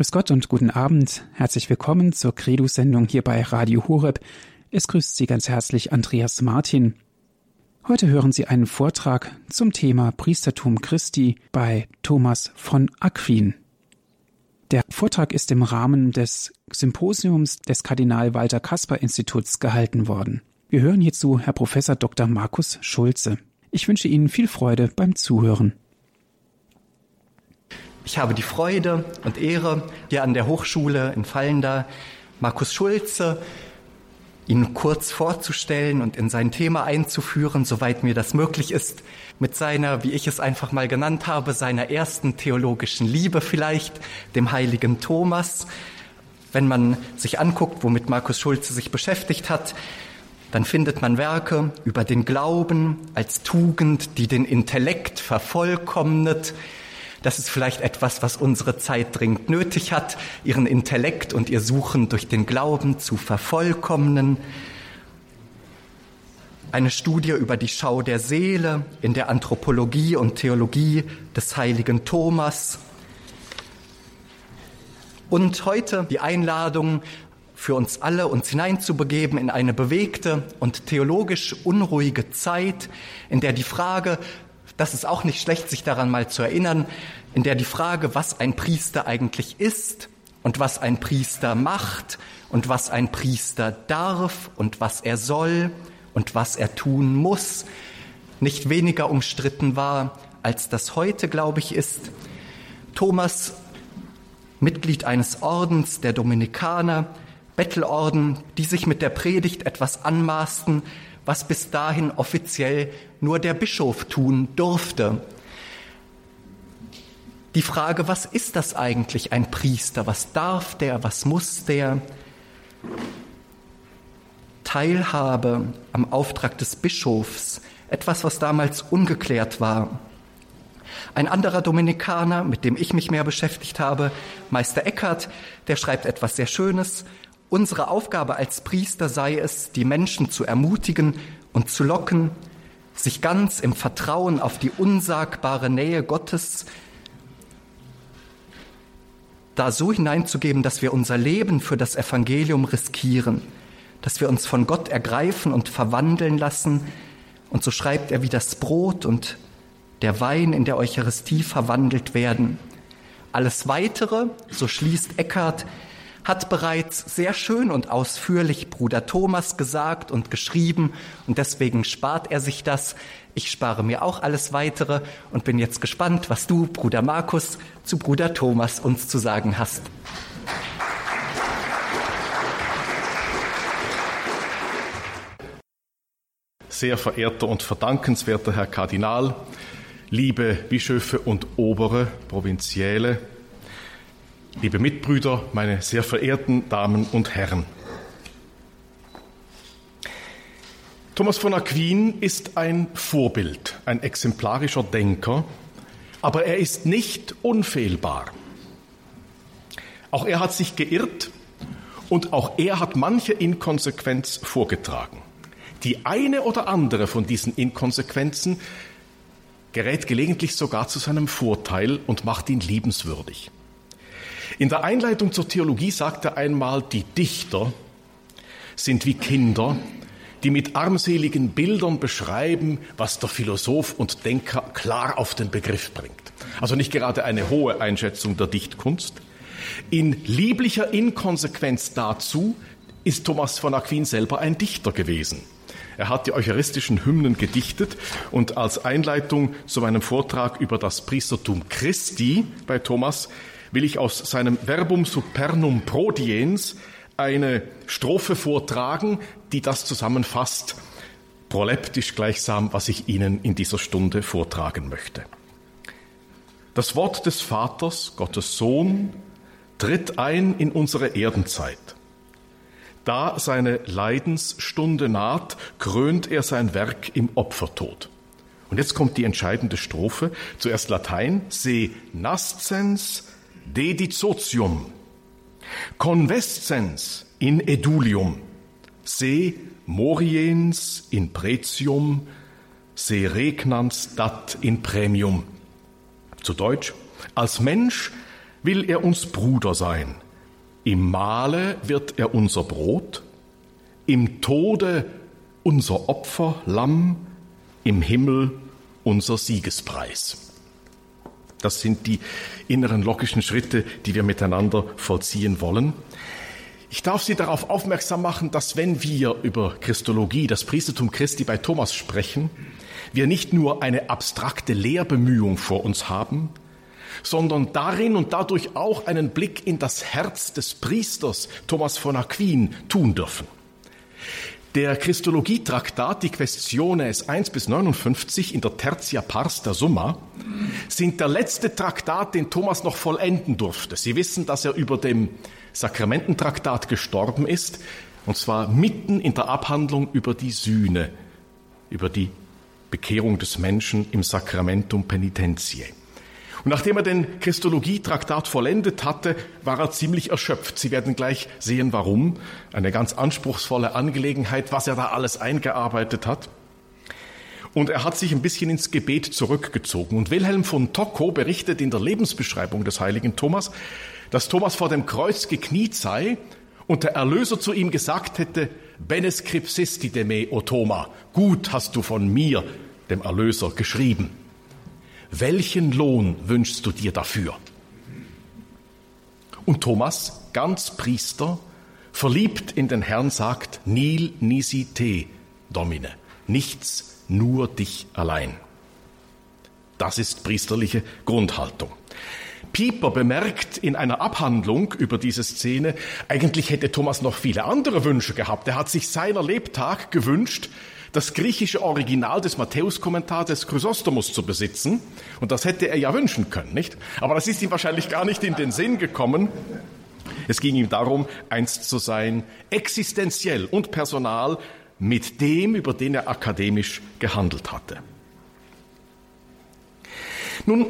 Grüß Gott und guten Abend. Herzlich willkommen zur Credo-Sendung hier bei Radio Horeb. Es grüßt Sie ganz herzlich Andreas Martin. Heute hören Sie einen Vortrag zum Thema Priestertum Christi bei Thomas von Aquin. Der Vortrag ist im Rahmen des Symposiums des Kardinal Walter Kasper Instituts gehalten worden. Wir hören hierzu Herr Professor Dr. Markus Schulze. Ich wünsche Ihnen viel Freude beim Zuhören. Ich habe die Freude und Ehre, hier an der Hochschule in Fallender Markus Schulze ihn kurz vorzustellen und in sein Thema einzuführen, soweit mir das möglich ist, mit seiner, wie ich es einfach mal genannt habe, seiner ersten theologischen Liebe vielleicht, dem heiligen Thomas. Wenn man sich anguckt, womit Markus Schulze sich beschäftigt hat, dann findet man Werke über den Glauben als Tugend, die den Intellekt vervollkommnet, das ist vielleicht etwas, was unsere Zeit dringend nötig hat, ihren Intellekt und ihr Suchen durch den Glauben zu vervollkommnen. Eine Studie über die Schau der Seele in der Anthropologie und Theologie des heiligen Thomas. Und heute die Einladung für uns alle, uns hineinzubegeben in eine bewegte und theologisch unruhige Zeit, in der die Frage, das ist auch nicht schlecht, sich daran mal zu erinnern, in der die Frage, was ein Priester eigentlich ist und was ein Priester macht und was ein Priester darf und was er soll und was er tun muss, nicht weniger umstritten war, als das heute, glaube ich, ist. Thomas, Mitglied eines Ordens der Dominikaner, Bettelorden, die sich mit der Predigt etwas anmaßten, was bis dahin offiziell nur der Bischof tun durfte. Die Frage, was ist das eigentlich ein Priester? Was darf der? Was muss der? Teilhabe am Auftrag des Bischofs, etwas, was damals ungeklärt war. Ein anderer Dominikaner, mit dem ich mich mehr beschäftigt habe, Meister Eckert, der schreibt etwas sehr Schönes. Unsere Aufgabe als Priester sei es, die Menschen zu ermutigen und zu locken, sich ganz im Vertrauen auf die unsagbare Nähe Gottes da so hineinzugeben, dass wir unser Leben für das Evangelium riskieren, dass wir uns von Gott ergreifen und verwandeln lassen. Und so schreibt er, wie das Brot und der Wein in der Eucharistie verwandelt werden. Alles Weitere, so schließt Eckhart, hat bereits sehr schön und ausführlich Bruder Thomas gesagt und geschrieben und deswegen spart er sich das. Ich spare mir auch alles weitere und bin jetzt gespannt, was du, Bruder Markus, zu Bruder Thomas uns zu sagen hast. Sehr verehrter und verdankenswerter Herr Kardinal, liebe Bischöfe und obere Provinziäle, liebe Mitbrüder, meine sehr verehrten Damen und Herren. Thomas von Aquin ist ein Vorbild, ein exemplarischer Denker, aber er ist nicht unfehlbar. Auch er hat sich geirrt und auch er hat manche Inkonsequenz vorgetragen. Die eine oder andere von diesen Inkonsequenzen gerät gelegentlich sogar zu seinem Vorteil und macht ihn liebenswürdig. In der Einleitung zur Theologie sagt er einmal, die Dichter sind wie Kinder, die mit armseligen Bildern beschreiben, was der Philosoph und Denker klar auf den Begriff bringt. Also nicht gerade eine hohe Einschätzung der Dichtkunst. In lieblicher Inkonsequenz dazu ist Thomas von Aquin selber ein Dichter gewesen. Er hat die eucharistischen Hymnen gedichtet und als Einleitung zu meinem Vortrag über das Priestertum Christi bei Thomas will ich aus seinem Verbum supernum prodiens eine Strophe vortragen, die das zusammenfasst, proleptisch gleichsam, was ich Ihnen in dieser Stunde vortragen möchte. Das Wort des Vaters, Gottes Sohn, tritt ein in unsere Erdenzeit. Da seine Leidensstunde naht, krönt er sein Werk im Opfertod. Und jetzt kommt die entscheidende Strophe, zuerst Latein, se nascens dedizotium, convescens in edulium, se moriens in pretium, se regnans dat in premium. Zu Deutsch, als Mensch will er uns Bruder sein. Im Mahle wird er unser Brot, im Tode unser Opfer, Lamm, im Himmel unser Siegespreis. Das sind die inneren logischen Schritte, die wir miteinander vollziehen wollen. Ich darf Sie darauf aufmerksam machen, dass wenn wir über Christologie, das Priestertum Christi bei Thomas sprechen, wir nicht nur eine abstrakte Lehrbemühung vor uns haben, sondern darin und dadurch auch einen Blick in das Herz des Priesters Thomas von Aquin tun dürfen. Der Christologietraktat, die Questiones 1 bis 59 in der Tertia Pars der Summa, sind der letzte Traktat, den Thomas noch vollenden durfte. Sie wissen, dass er über dem Sakramententraktat gestorben ist, und zwar mitten in der Abhandlung über die Sühne, über die Bekehrung des Menschen im Sacramentum Penitentiae. Und nachdem er den Christologietraktat vollendet hatte, war er ziemlich erschöpft. Sie werden gleich sehen, warum. Eine ganz anspruchsvolle Angelegenheit, was er da alles eingearbeitet hat. Und er hat sich ein bisschen ins Gebet zurückgezogen. Und Wilhelm von Tocco berichtet in der Lebensbeschreibung des heiligen Thomas, dass Thomas vor dem Kreuz gekniet sei und der Erlöser zu ihm gesagt hätte, Bene scripsisti de me, o Thoma, gut hast du von mir, dem Erlöser, geschrieben. Welchen Lohn wünschst du dir dafür? Und Thomas, ganz Priester, verliebt in den Herrn, sagt, Nil nisi te, Domine, nichts, nur dich allein. Das ist priesterliche Grundhaltung. Pieper bemerkt in einer Abhandlung über diese Szene, eigentlich hätte Thomas noch viele andere Wünsche gehabt. Er hat sich seiner Lebtag gewünscht, das griechische Original des Matthäus-Kommentars des Chrysostomos zu besitzen. Und das hätte er ja wünschen können, nicht? Aber das ist ihm wahrscheinlich gar nicht in den Sinn gekommen. Es ging ihm darum, eins zu sein, existenziell und personal mit dem, über den er akademisch gehandelt hatte. Nun,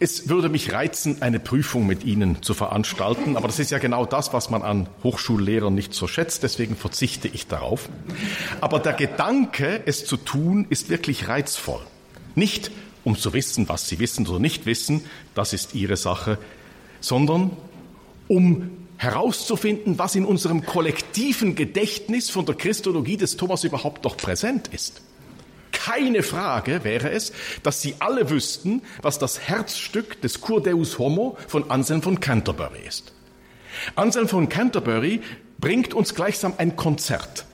es würde mich reizen, eine Prüfung mit Ihnen zu veranstalten, aber das ist ja genau das, was man an Hochschullehrern nicht so schätzt, deswegen verzichte ich darauf. Aber der Gedanke, es zu tun, ist wirklich reizvoll. Nicht um zu wissen, was Sie wissen oder nicht wissen, das ist Ihre Sache, sondern um herauszufinden, was in unserem kollektiven Gedächtnis von der Christologie des Thomas überhaupt noch präsent ist keine Frage wäre es, dass sie alle wüssten, was das Herzstück des Cur Deus Homo von Anselm von Canterbury ist. Anselm von Canterbury bringt uns gleichsam ein Konzert.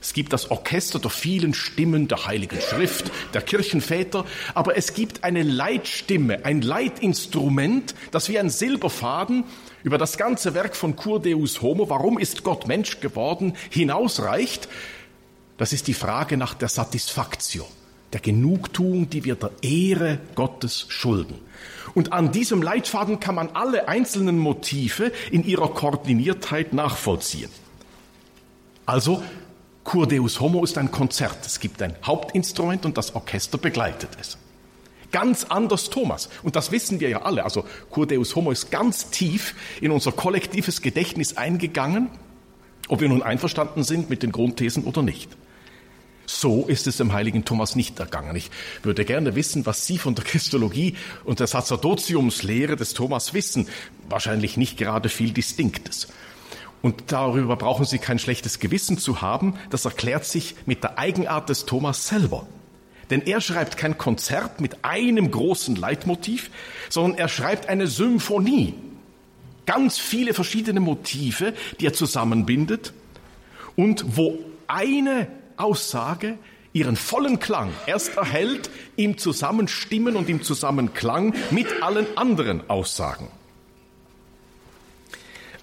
Es gibt das Orchester der vielen Stimmen der Heiligen Schrift, der Kirchenväter, aber es gibt eine Leitstimme, ein Leitinstrument, das wie ein Silberfaden über das ganze Werk von Cur Deus Homo, warum ist Gott Mensch geworden, hinausreicht. Das ist die Frage nach der Satisfaktio der Genugtuung, die wir der Ehre Gottes schulden. Und an diesem Leitfaden kann man alle einzelnen Motive in ihrer Koordiniertheit nachvollziehen. Also, Cur Deus Homo ist ein Konzert. Es gibt ein Hauptinstrument und das Orchester begleitet es. Ganz anders Thomas. Und das wissen wir ja alle. Also, Cur Deus Homo ist ganz tief in unser kollektives Gedächtnis eingegangen, ob wir nun einverstanden sind mit den Grundthesen oder nicht. So ist es dem heiligen Thomas nicht ergangen. Ich würde gerne wissen, was Sie von der Christologie und der Sacerdotiumslehre des Thomas wissen. Wahrscheinlich nicht gerade viel Distinktes. Und darüber brauchen Sie kein schlechtes Gewissen zu haben. Das erklärt sich mit der Eigenart des Thomas selber. Denn er schreibt kein Konzert mit einem großen Leitmotiv, sondern er schreibt eine Symphonie. Ganz viele verschiedene Motive, die er zusammenbindet und wo eine Aussage ihren vollen Klang erst erhält im Zusammenstimmen und im Zusammenklang mit allen anderen Aussagen.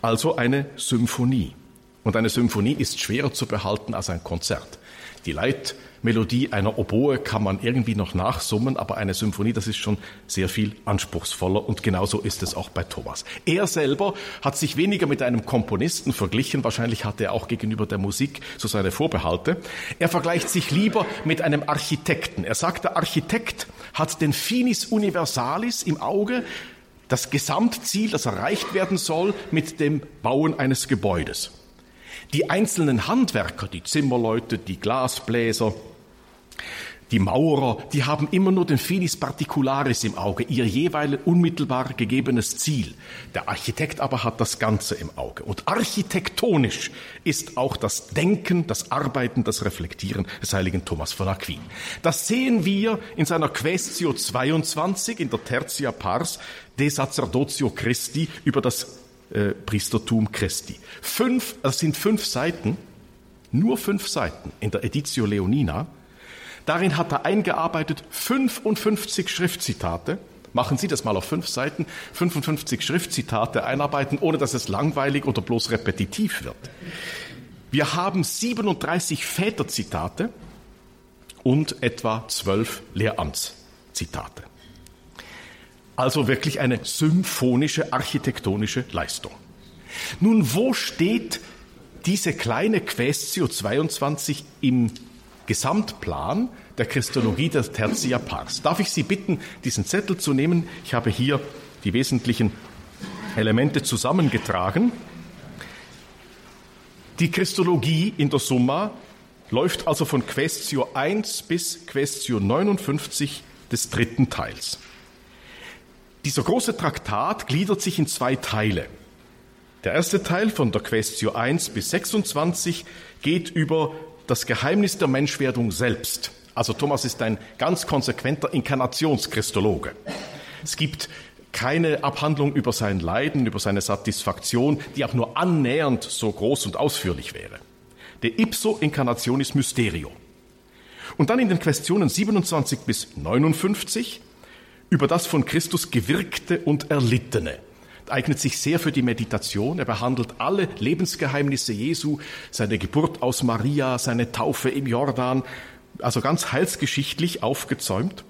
Also eine Symphonie. Und eine Symphonie ist schwerer zu behalten als ein Konzert. Die Leit Melodie einer Oboe kann man irgendwie noch nachsummen, aber eine Symphonie, das ist schon sehr viel anspruchsvoller und genauso ist es auch bei Thomas. Er selber hat sich weniger mit einem Komponisten verglichen, wahrscheinlich hatte er auch gegenüber der Musik so seine Vorbehalte. Er vergleicht sich lieber mit einem Architekten. Er sagt, der Architekt hat den Finis Universalis im Auge, das Gesamtziel, das erreicht werden soll mit dem Bauen eines Gebäudes. Die einzelnen Handwerker, die Zimmerleute, die Glasbläser, Die Maurer, die haben immer nur den Finis Particularis im Auge, ihr jeweils unmittelbar gegebenes Ziel. Der Architekt aber hat das Ganze im Auge. Und architektonisch ist auch das Denken, das Arbeiten, das Reflektieren des heiligen Thomas von Aquin. Das sehen wir in seiner Quaestio 22 in der Tertia Pars de Sacerdotio Christi über das äh, Priestertum Christi. Fünf, das sind fünf Seiten, nur fünf Seiten in der Editio Leonina, Darin hat er eingearbeitet 55 Schriftzitate. Machen Sie das mal auf fünf Seiten, 55 Schriftzitate einarbeiten, ohne dass es langweilig oder bloß repetitiv wird. Wir haben 37 Väterzitate und etwa zwölf Lehramtszitate. Also wirklich eine symphonische architektonische Leistung. Nun, wo steht diese kleine Quaestio 22 im Gesamtplan der Christologie der Tertia Pars. Darf ich Sie bitten, diesen Zettel zu nehmen? Ich habe hier die wesentlichen Elemente zusammengetragen. Die Christologie in der Summa läuft also von Questio 1 bis Questio 59 des dritten Teils. Dieser große Traktat gliedert sich in zwei Teile. Der erste Teil von der Questio 1 bis 26 geht über das Geheimnis der Menschwerdung selbst. Also Thomas ist ein ganz konsequenter Inkarnationschristologe. Es gibt keine Abhandlung über sein Leiden, über seine Satisfaktion, die auch nur annähernd so groß und ausführlich wäre. Der ipso incarnationis mysterio. Und dann in den Questionen 27 bis 59 über das von Christus gewirkte und erlittene eignet sich sehr für die Meditation. Er behandelt alle Lebensgeheimnisse Jesu, seine Geburt aus Maria, seine Taufe im Jordan, also ganz heilsgeschichtlich aufgezäumt.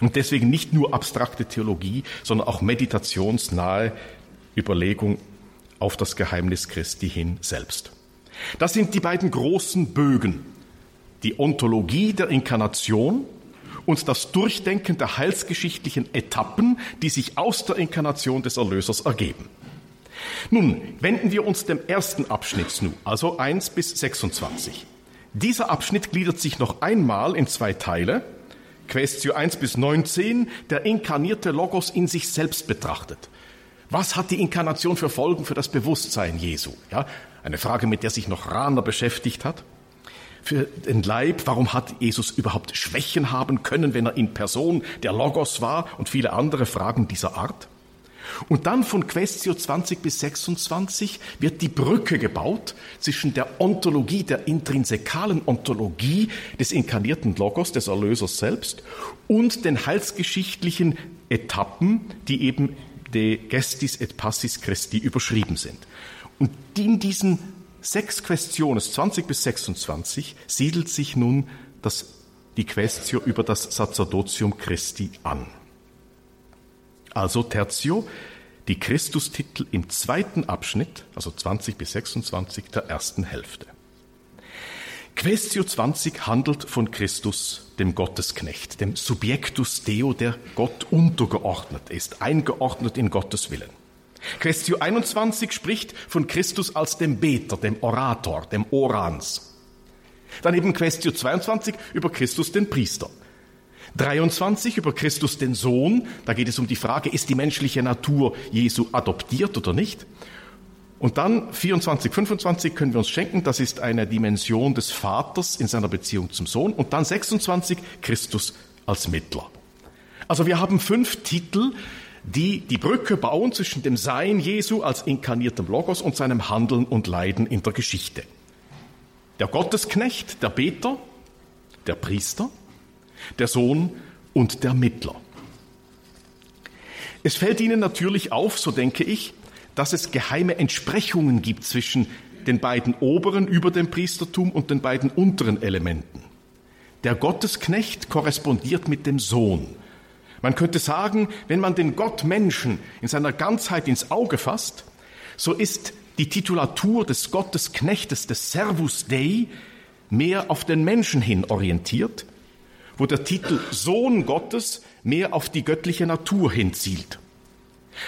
Und deswegen nicht nur abstrakte Theologie, sondern auch meditationsnahe Überlegung auf das Geheimnis Christi hin selbst. Das sind die beiden großen Bögen. Die Ontologie der Inkarnation und das Durchdenken der heilsgeschichtlichen Etappen, die sich aus der Inkarnation des Erlösers ergeben. Nun wenden wir uns dem ersten Abschnitt zu, also 1 bis 26. Dieser Abschnitt gliedert sich noch einmal in zwei Teile. Questio 1 bis 19, der inkarnierte Logos in sich selbst betrachtet. Was hat die Inkarnation für Folgen für das Bewusstsein Jesu? Ja, eine Frage, mit der sich noch Rahner beschäftigt hat für den Leib? Warum hat Jesus überhaupt Schwächen haben können, wenn er in Person der Logos war und viele andere Fragen dieser Art? Und dann von Questio 20 bis 26 wird die Brücke gebaut zwischen der Ontologie, der intrinsikalen Ontologie des inkarnierten Logos, des Erlösers selbst, und den heilsgeschichtlichen Etappen, die eben de Gestis et Passis Christi überschrieben sind. Und in diesen sechs Questiones, 20 bis 26, siedelt sich nun das, die Questio über das Sacerdotium Christi an. Also Tertio, die Christustitel im zweiten Abschnitt, also 20 bis 26 der ersten Hälfte. Questio 20 handelt von Christus, dem Gottesknecht, dem Subjectus Deo, der Gott untergeordnet ist, eingeordnet in Gottes Willen. Questio 21 spricht von Christus als dem Beter, dem Orator, dem Orans. Dann eben Questio 22 über Christus den Priester. 23 über Christus den Sohn, da geht es um die Frage, ist die menschliche Natur Jesu adoptiert oder nicht? Und dann 24, 25 können wir uns schenken, das ist eine Dimension des Vaters in seiner Beziehung zum Sohn. Und dann 26 Christus als Mittler. Also wir haben fünf Titel, die die Brücke bauen zwischen dem Sein Jesu als inkarniertem Logos und seinem Handeln und Leiden in der Geschichte. Der Gottesknecht, der Beter, der Priester, der Sohn und der Mittler. Es fällt Ihnen natürlich auf, so denke ich, dass es geheime Entsprechungen gibt zwischen den beiden oberen über dem Priestertum und den beiden unteren Elementen. Der Gottesknecht korrespondiert mit dem Sohn man könnte sagen, wenn man den Gott Menschen in seiner Ganzheit ins Auge fasst, so ist die Titulatur des Gottesknechtes, des Servus Dei, mehr auf den Menschen hin orientiert, wo der Titel Sohn Gottes mehr auf die göttliche Natur hinzielt.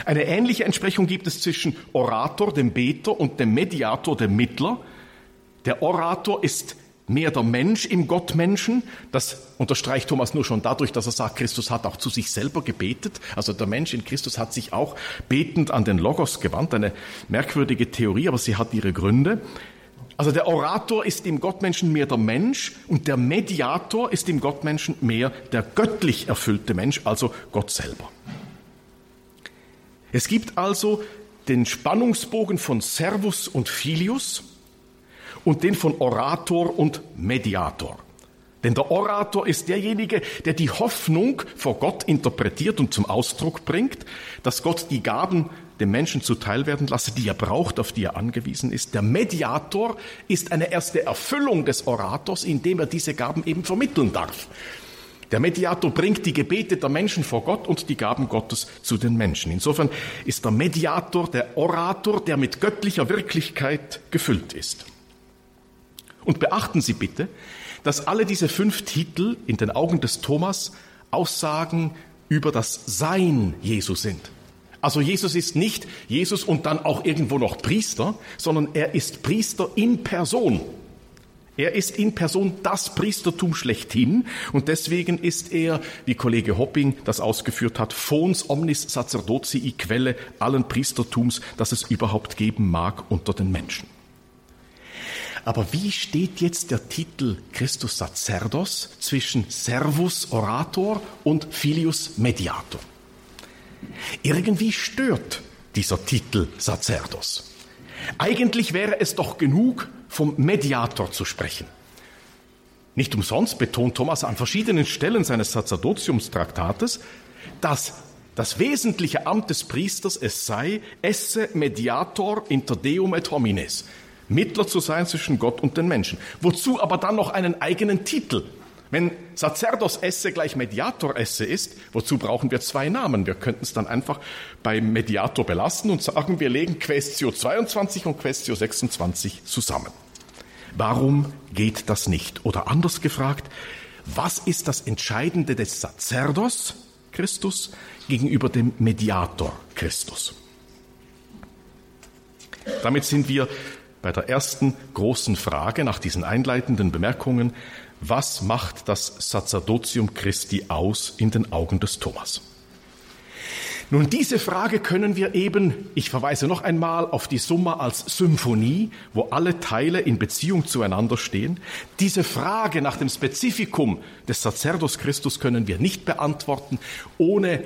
Eine ähnliche Entsprechung gibt es zwischen Orator, dem Beter, und dem Mediator, dem Mittler. Der Orator ist mehr der Mensch im Gottmenschen. Das unterstreicht Thomas nur schon dadurch, dass er sagt, Christus hat auch zu sich selber gebetet. Also der Mensch in Christus hat sich auch betend an den Logos gewandt. Eine merkwürdige Theorie, aber sie hat ihre Gründe. Also der Orator ist im Gottmenschen mehr der Mensch und der Mediator ist im Gottmenschen mehr der göttlich erfüllte Mensch, also Gott selber. Es gibt also den Spannungsbogen von Servus und Filius, und den von Orator und Mediator. Denn der Orator ist derjenige, der die Hoffnung vor Gott interpretiert und zum Ausdruck bringt, dass Gott die Gaben dem Menschen zuteil werden lasse, die er braucht, auf die er angewiesen ist. Der Mediator ist eine erste Erfüllung des Orators, indem er diese Gaben eben vermitteln darf. Der Mediator bringt die Gebete der Menschen vor Gott und die Gaben Gottes zu den Menschen. Insofern ist der Mediator der Orator, der mit göttlicher Wirklichkeit gefüllt ist. Und beachten Sie bitte, dass alle diese fünf Titel in den Augen des Thomas Aussagen über das Sein Jesu sind. Also Jesus ist nicht Jesus und dann auch irgendwo noch Priester, sondern er ist Priester in Person. Er ist in Person das Priestertum schlechthin und deswegen ist er, wie Kollege Hopping das ausgeführt hat, fons omnis sacerdotii Quelle allen Priestertums, das es überhaupt geben mag unter den Menschen. Aber wie steht jetzt der Titel Christus Sacerdos zwischen Servus Orator und Filius Mediator? Irgendwie stört dieser Titel Sacerdos. Eigentlich wäre es doch genug, vom Mediator zu sprechen. Nicht umsonst betont Thomas an verschiedenen Stellen seines Sacerdotiumstraktates, dass das wesentliche Amt des Priesters es sei, esse mediator inter deum et homines, Mittler zu sein zwischen Gott und den Menschen. Wozu aber dann noch einen eigenen Titel? Wenn Sacerdos esse gleich Mediator esse ist, wozu brauchen wir zwei Namen? Wir könnten es dann einfach beim Mediator belassen und sagen, wir legen Questio 22 und Questio 26 zusammen. Warum geht das nicht? Oder anders gefragt, was ist das Entscheidende des Sacerdos Christus gegenüber dem Mediator Christus? Damit sind wir bei der ersten großen Frage nach diesen einleitenden Bemerkungen, was macht das Sacerdotium Christi aus in den Augen des Thomas? Nun, diese Frage können wir eben, ich verweise noch einmal auf die Summa als Symphonie, wo alle Teile in Beziehung zueinander stehen. Diese Frage nach dem Spezifikum des Sacerdos Christus können wir nicht beantworten, ohne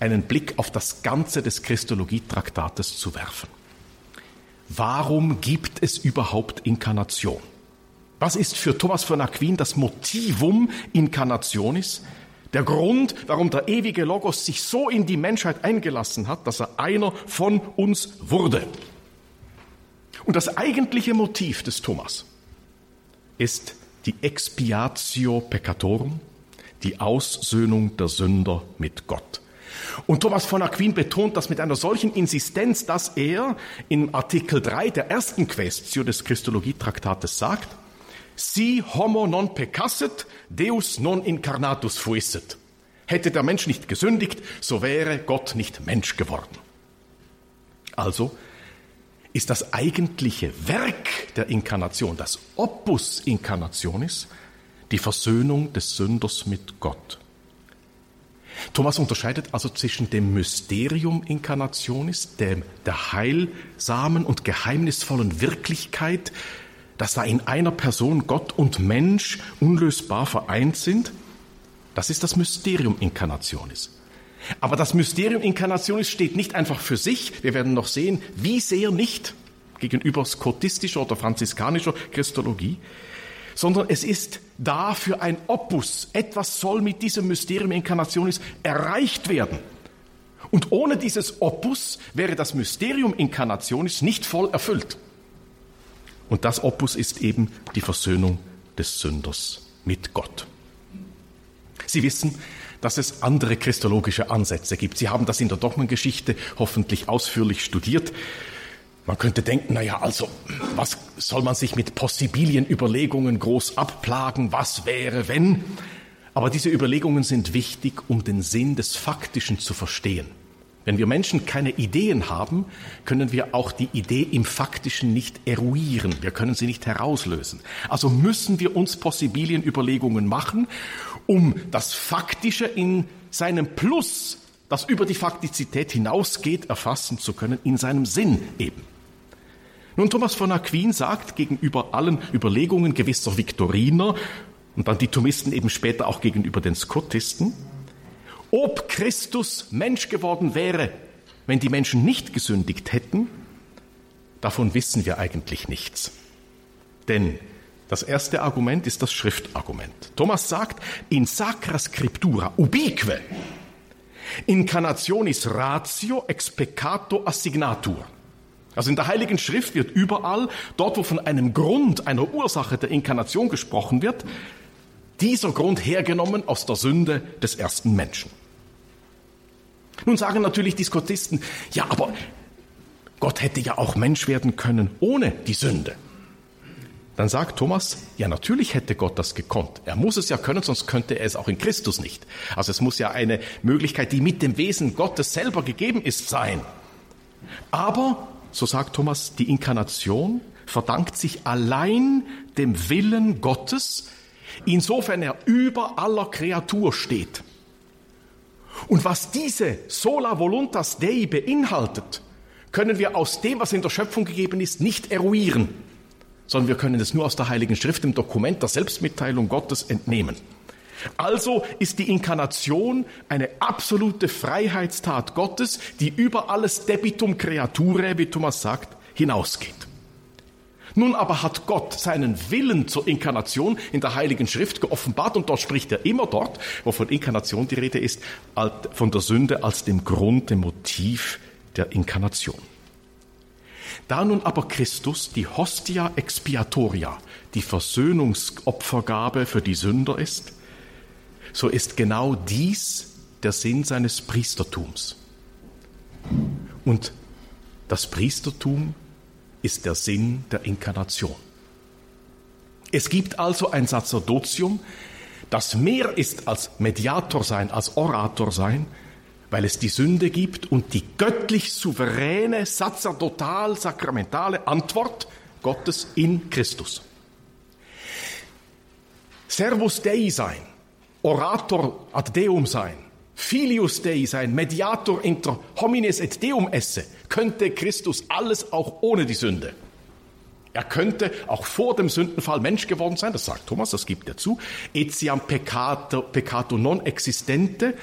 einen Blick auf das Ganze des Christologietraktates zu werfen. Warum gibt es überhaupt Inkarnation? Was ist für Thomas von Aquin das Motivum Inkarnationis? Der Grund, warum der ewige Logos sich so in die Menschheit eingelassen hat, dass er einer von uns wurde. Und das eigentliche Motiv des Thomas ist die Expiatio Peccatorum, die Aussöhnung der Sünder mit Gott. Und Thomas von Aquin betont das mit einer solchen Insistenz, dass er im Artikel 3 der ersten Questio des Christologietraktates sagt, si homo non peccasset, deus non incarnatus fuisset. Hätte der Mensch nicht gesündigt, so wäre Gott nicht Mensch geworden. Also ist das eigentliche Werk der Inkarnation, das Opus Incarnationis, die Versöhnung des Sünders mit Gott. Thomas unterscheidet also zwischen dem Mysterium Incarnationis, dem, der heilsamen und geheimnisvollen Wirklichkeit, dass da in einer Person Gott und Mensch unlösbar vereint sind. Das ist das Mysterium Incarnationis. Aber das Mysterium Incarnationis steht nicht einfach für sich. Wir werden noch sehen, wie sehr nicht gegenüber skotistischer oder franziskanischer Christologie, sondern es ist da für ein Opus. Etwas soll mit diesem Mysterium Inkarnationis erreicht werden. Und ohne dieses Opus wäre das Mysterium Inkarnationis nicht voll erfüllt. Und das Opus ist eben die Versöhnung des Sünders mit Gott. Sie wissen, dass es andere christologische Ansätze gibt. Sie haben das in der Dogmengeschichte hoffentlich ausführlich studiert. Man könnte denken, na ja, also, was soll man sich mit Possibilienüberlegungen groß abplagen? Was wäre, wenn? Aber diese Überlegungen sind wichtig, um den Sinn des Faktischen zu verstehen. Wenn wir Menschen keine Ideen haben, können wir auch die Idee im Faktischen nicht eruieren. Wir können sie nicht herauslösen. Also müssen wir uns Possibilienüberlegungen machen, um das Faktische in seinem Plus, das über die Faktizität hinausgeht, erfassen zu können, in seinem Sinn eben. Nun, Thomas von Aquin sagt gegenüber allen Überlegungen gewisser Viktoriner und dann die Thomisten eben später auch gegenüber den Skotisten, ob Christus Mensch geworden wäre, wenn die Menschen nicht gesündigt hätten, davon wissen wir eigentlich nichts. Denn das erste Argument ist das Schriftargument. Thomas sagt, in sacra scriptura ubique incarnationis ratio ex peccato assignatur. Also in der Heiligen Schrift wird überall, dort wo von einem Grund, einer Ursache der Inkarnation gesprochen wird, dieser Grund hergenommen aus der Sünde des ersten Menschen. Nun sagen natürlich die Skotisten, ja, aber Gott hätte ja auch Mensch werden können ohne die Sünde. Dann sagt Thomas, ja natürlich hätte Gott das gekonnt. Er muss es ja können, sonst könnte er es auch in Christus nicht. Also es muss ja eine Möglichkeit, die mit dem Wesen Gottes selber gegeben ist, sein. Aber, so sagt Thomas, die Inkarnation verdankt sich allein dem Willen Gottes, insofern er über aller Kreatur steht. Und was diese sola voluntas Dei beinhaltet, können wir aus dem, was in der Schöpfung gegeben ist, nicht eruieren, sondern wir können es nur aus der Heiligen Schrift, dem Dokument der Selbstmitteilung Gottes entnehmen. Also ist die Inkarnation eine absolute Freiheitstat Gottes, die über alles Debitum Creaturae, wie Thomas sagt, hinausgeht. Nun aber hat Gott seinen Willen zur Inkarnation in der Heiligen Schrift geoffenbart und dort spricht er immer dort, wo von Inkarnation die Rede ist, von der Sünde als dem Grund, dem Motiv der Inkarnation. Da nun aber Christus die Hostia expiatoria, die Versöhnungsopfergabe für die Sünder ist, so ist genau dies der Sinn seines Priestertums. Und das Priestertum ist der Sinn der Inkarnation. Es gibt also ein Sacerdotium, das mehr ist als Mediator sein, als Orator sein, weil es die Sünde gibt und die göttlich souveräne, sacerdotal, sakramentale Antwort Gottes in Christus. Servus Dei sein, Orator ad Deum sein, Filius Dei sein, Mediator inter homines et Deum esse, könnte Christus alles auch ohne die Sünde. Er könnte auch vor dem Sündenfall Mensch geworden sein, das sagt Thomas, das gibt er zu. Etiam peccato, peccato non existente,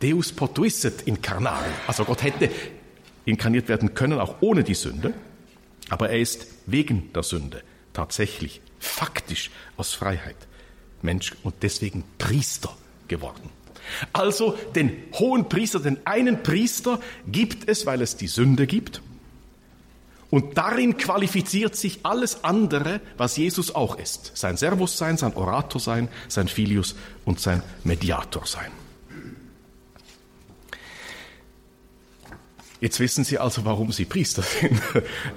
Deus potuisset incarnare. Also Gott hätte inkarniert werden können, auch ohne die Sünde. Aber er ist wegen der Sünde tatsächlich, faktisch aus Freiheit Mensch und deswegen Priester geworden. Also den hohen Priester, den einen Priester gibt es, weil es die Sünde gibt. Und darin qualifiziert sich alles andere, was Jesus auch ist. Sein Servus sein, sein Orator sein, sein Filius und sein Mediator sein. Jetzt wissen Sie also, warum Sie Priester sind,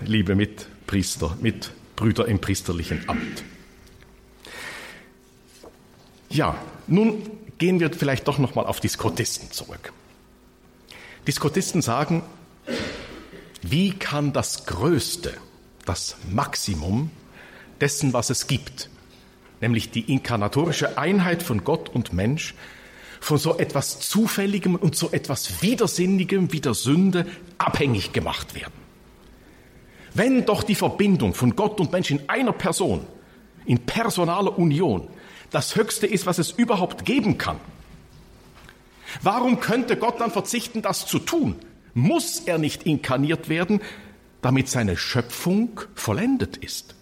liebe Mitpriester, Mitbrüder im priesterlichen Amt. Ja, nun gehen wir vielleicht doch noch mal auf die Skotisten zurück. Die Skotisten sagen, wie kann das Größte, das Maximum dessen, was es gibt, nämlich die inkarnatorische Einheit von Gott und Mensch, von so etwas Zufälligem und so etwas Widersinnigem wie der Sünde abhängig gemacht werden? Wenn doch die Verbindung von Gott und Mensch in einer Person, in personaler Union, das Höchste ist, was es überhaupt geben kann. Warum könnte Gott dann verzichten, das zu tun? Muss er nicht inkarniert werden, damit seine Schöpfung vollendet ist?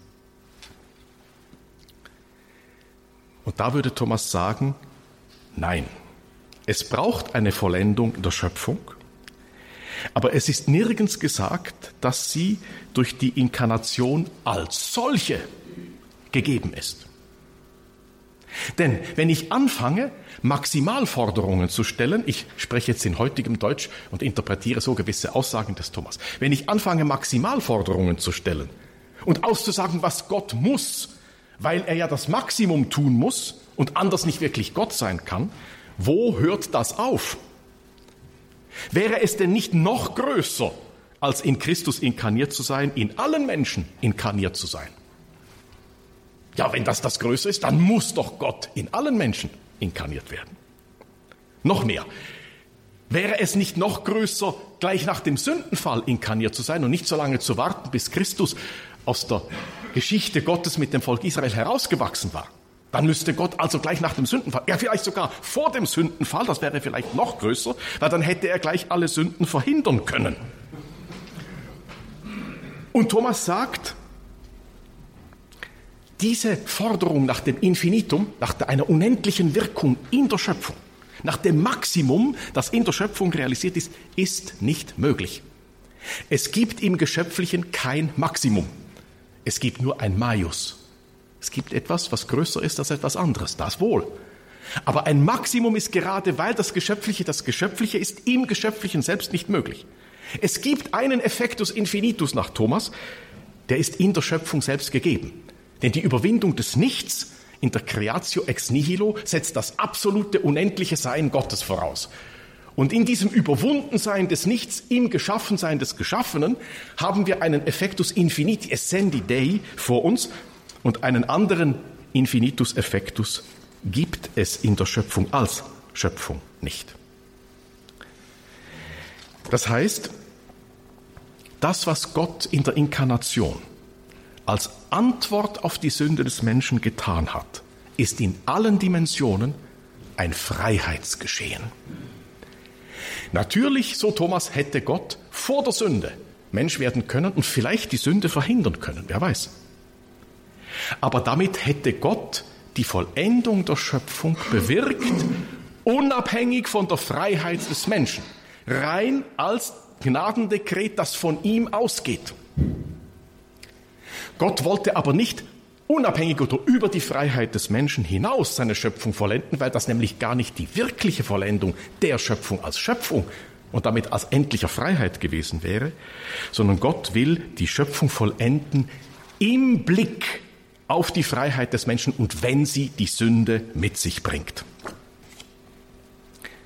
Und da würde Thomas sagen, nein, es braucht eine Vollendung der Schöpfung, aber es ist nirgends gesagt, dass sie durch die Inkarnation als solche gegeben ist. Denn wenn ich anfange, Maximalforderungen zu stellen, ich spreche jetzt in heutigem Deutsch und interpretiere so gewisse Aussagen des Thomas, wenn ich anfange, Maximalforderungen zu stellen und auszusagen, was Gott muss, weil er ja das Maximum tun muss und anders nicht wirklich Gott sein kann, wo hört das auf? Wäre es denn nicht noch größer, als in Christus inkarniert zu sein, in allen Menschen inkarniert zu sein? Ja, wenn das das Größte ist, dann muss doch Gott in allen Menschen inkarniert werden. Noch mehr. Wäre es nicht noch größer, gleich nach dem Sündenfall inkarniert zu sein und nicht so lange zu warten, bis Christus aus der Geschichte Gottes mit dem Volk Israel herausgewachsen war? Dann müsste Gott also gleich nach dem Sündenfall, ja vielleicht sogar vor dem Sündenfall, das wäre vielleicht noch größer, weil dann hätte er gleich alle Sünden verhindern können. Und Thomas sagt, diese Forderung nach dem Infinitum, nach einer unendlichen Wirkung in der Schöpfung, nach dem Maximum, das in der Schöpfung realisiert ist, ist nicht möglich. Es gibt im Geschöpflichen kein Maximum. Es gibt nur ein Maius. Es gibt etwas, was größer ist als etwas anderes, das wohl. Aber ein Maximum ist gerade, weil das Geschöpfliche das Geschöpfliche ist, im Geschöpflichen selbst nicht möglich. Es gibt einen Effektus infinitus nach Thomas, der ist in der Schöpfung selbst gegeben. Denn die Überwindung des Nichts in der Creatio ex nihilo setzt das absolute unendliche Sein Gottes voraus. Und in diesem Überwundensein des Nichts, im Geschaffensein des Geschaffenen, haben wir einen Effectus infiniti essendi Dei vor uns und einen anderen Infinitus Effectus gibt es in der Schöpfung als Schöpfung nicht. Das heißt, das, was Gott in der Inkarnation als Antwort auf die Sünde des Menschen getan hat, ist in allen Dimensionen ein Freiheitsgeschehen. Natürlich, so Thomas, hätte Gott vor der Sünde Mensch werden können und vielleicht die Sünde verhindern können, wer weiß. Aber damit hätte Gott die Vollendung der Schöpfung bewirkt, unabhängig von der Freiheit des Menschen, rein als Gnadendekret, das von ihm ausgeht. Gott wollte aber nicht unabhängig oder über die Freiheit des Menschen hinaus seine Schöpfung vollenden, weil das nämlich gar nicht die wirkliche Vollendung der Schöpfung als Schöpfung und damit als endlicher Freiheit gewesen wäre, sondern Gott will die Schöpfung vollenden im Blick auf die Freiheit des Menschen und wenn sie die Sünde mit sich bringt.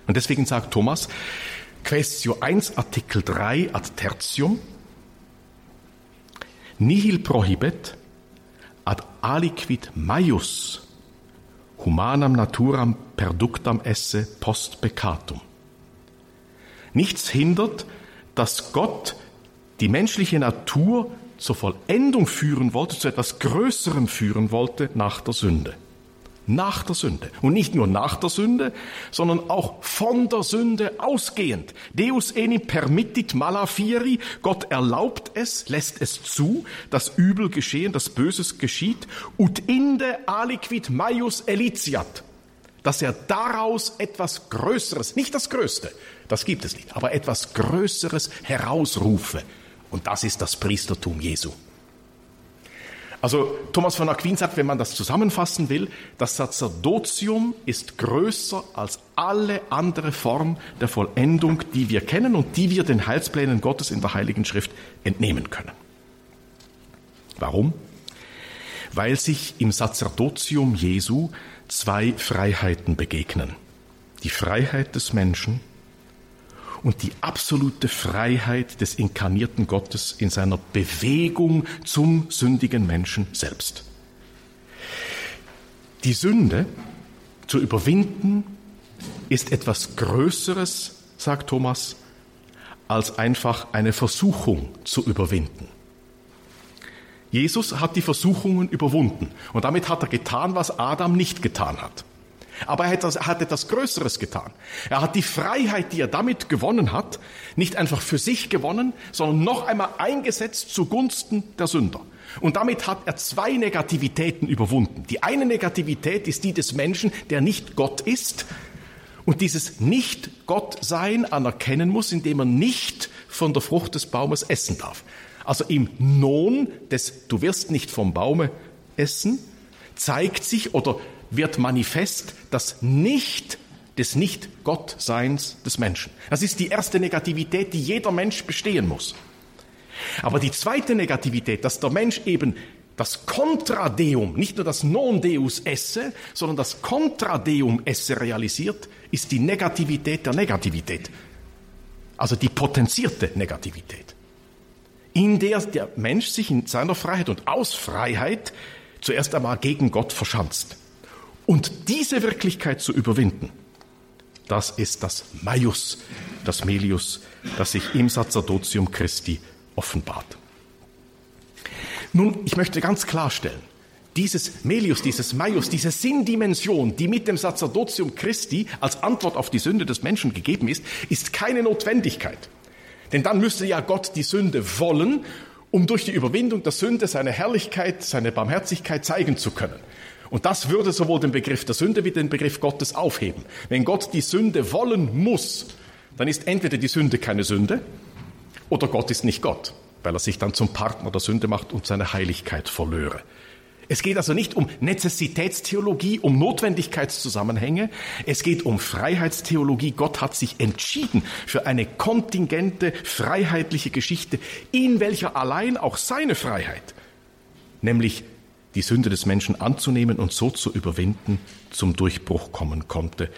Und deswegen sagt Thomas, Questio 1, Artikel 3 ad tertium, nihil prohibet ad aliquid maius humanam naturam perductam esse post peccatum. Nichts hindert, dass Gott die menschliche Natur zur Vollendung führen wollte, zu etwas Größerem führen wollte nach der Sünde. Nach der Sünde. Und nicht nur nach der Sünde, sondern auch von der Sünde ausgehend. Deus enim permittit mala fieri. Gott erlaubt es, lässt es zu, dass Übel geschehen, dass Böses geschieht. Ut inde aliquid maius elitiat. Dass er daraus etwas Größeres, nicht das Größte, das gibt es nicht, aber etwas Größeres herausrufe. Und das ist das Priestertum Jesu. Also Thomas von Aquin sagt, wenn man das zusammenfassen will, das Sacerdotium ist größer als alle andere Form der Vollendung, die wir kennen und die wir den Heilsplänen Gottes in der Heiligen Schrift entnehmen können. Warum? Weil sich im Sacerdotium Jesu zwei Freiheiten begegnen. Die Freiheit des Menschen und die absolute Freiheit des inkarnierten Gottes in seiner Bewegung zum sündigen Menschen selbst. Die Sünde zu überwinden ist etwas Größeres, sagt Thomas, als einfach eine Versuchung zu überwinden. Jesus hat die Versuchungen überwunden und damit hat er getan, was Adam nicht getan hat. Aber er hat etwas Größeres getan. Er hat die Freiheit, die er damit gewonnen hat, nicht einfach für sich gewonnen, sondern noch einmal eingesetzt zugunsten der Sünder. Und damit hat er zwei Negativitäten überwunden. Die eine Negativität ist die des Menschen, der nicht Gott ist und dieses Nicht-Gott-Sein anerkennen muss, indem er nicht von der Frucht des Baumes essen darf. Also im Non des Du wirst nicht vom Baume essen zeigt sich oder wird manifest das Nicht des Nicht-Gottseins des Menschen. Das ist die erste Negativität, die jeder Mensch bestehen muss. Aber die zweite Negativität, dass der Mensch eben das Kontradeum, nicht nur das Non-Deus esse, sondern das Kontradeum esse realisiert, ist die Negativität der Negativität. also die potenzierte Negativität, in der der Mensch sich in seiner Freiheit und aus Freiheit zuerst einmal gegen Gott verschanzt. Und diese Wirklichkeit zu überwinden, das ist das Maius, das Melius, das sich im Sacerdotium Christi offenbart. Nun, ich möchte ganz klarstellen, dieses Melius, dieses Maius, diese Sinndimension, die mit dem Sacerdotium Christi als Antwort auf die Sünde des Menschen gegeben ist, ist keine Notwendigkeit. Denn dann müsste ja Gott die Sünde wollen, um durch die Überwindung der Sünde seine Herrlichkeit, seine Barmherzigkeit zeigen zu können. Und das würde sowohl den Begriff der Sünde wie den Begriff Gottes aufheben. Wenn Gott die Sünde wollen muss, dann ist entweder die Sünde keine Sünde oder Gott ist nicht Gott, weil er sich dann zum Partner der Sünde macht und seine Heiligkeit verlöre. Es geht also nicht um Nezessitätstheologie, um Notwendigkeitszusammenhänge. Es geht um Freiheitstheologie. Gott hat sich entschieden für eine kontingente, freiheitliche Geschichte, in welcher allein auch seine Freiheit, nämlich die Sünde des Menschen anzunehmen und so zu überwinden, zum Durchbruch kommen konnte.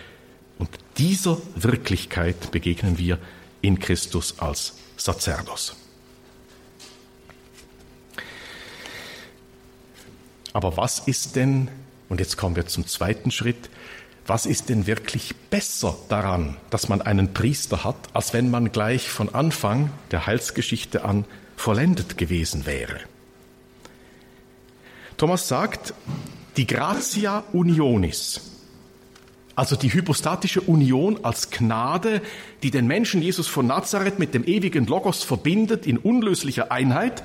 Und dieser Wirklichkeit begegnen wir in Christus als Sacerdos. Aber was ist denn, und jetzt kommen wir zum zweiten Schritt, was ist denn wirklich besser daran, dass man einen Priester hat, als wenn man gleich von Anfang der Heilsgeschichte an vollendet gewesen wäre? Thomas sagt, die Gratia Unionis, also die hypostatische Union als Gnade, die den Menschen Jesus von Nazareth mit dem ewigen Logos verbindet in unlöslicher Einheit,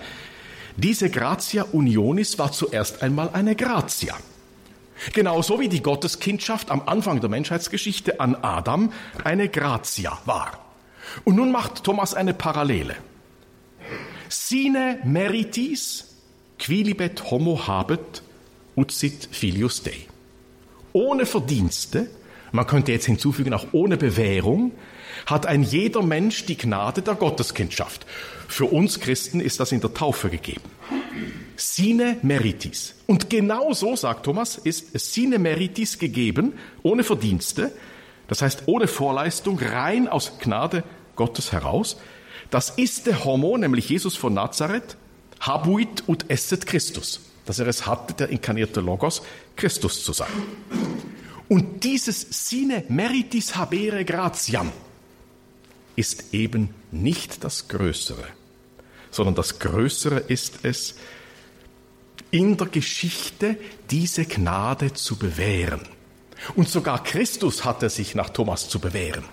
diese Gratia Unionis war zuerst einmal eine Gratia. Genauso wie die Gotteskindschaft am Anfang der Menschheitsgeschichte an Adam eine Gratia war. Und nun macht Thomas eine Parallele. Sine meritis quilibet homo habet utsit filius Dei. Ohne Verdienste, man könnte jetzt hinzufügen, auch ohne Bewährung, hat ein jeder Mensch die Gnade der Gotteskindschaft. Für uns Christen ist das in der Taufe gegeben. Sine meritis. Und genau so, sagt Thomas, ist sine meritis gegeben, ohne Verdienste, das heißt ohne Vorleistung, rein aus Gnade Gottes heraus. Das ist der Homo, nämlich Jesus von Nazareth, habuit ut esset Christus, dass er es hatte, der inkarnierte Logos, Christus zu sein. Und dieses sine meritis habere gratiam ist eben nicht das Größere, sondern das Größere ist es, in der Geschichte diese Gnade zu bewähren. Und sogar Christus hatte sich nach Thomas zu bewähren.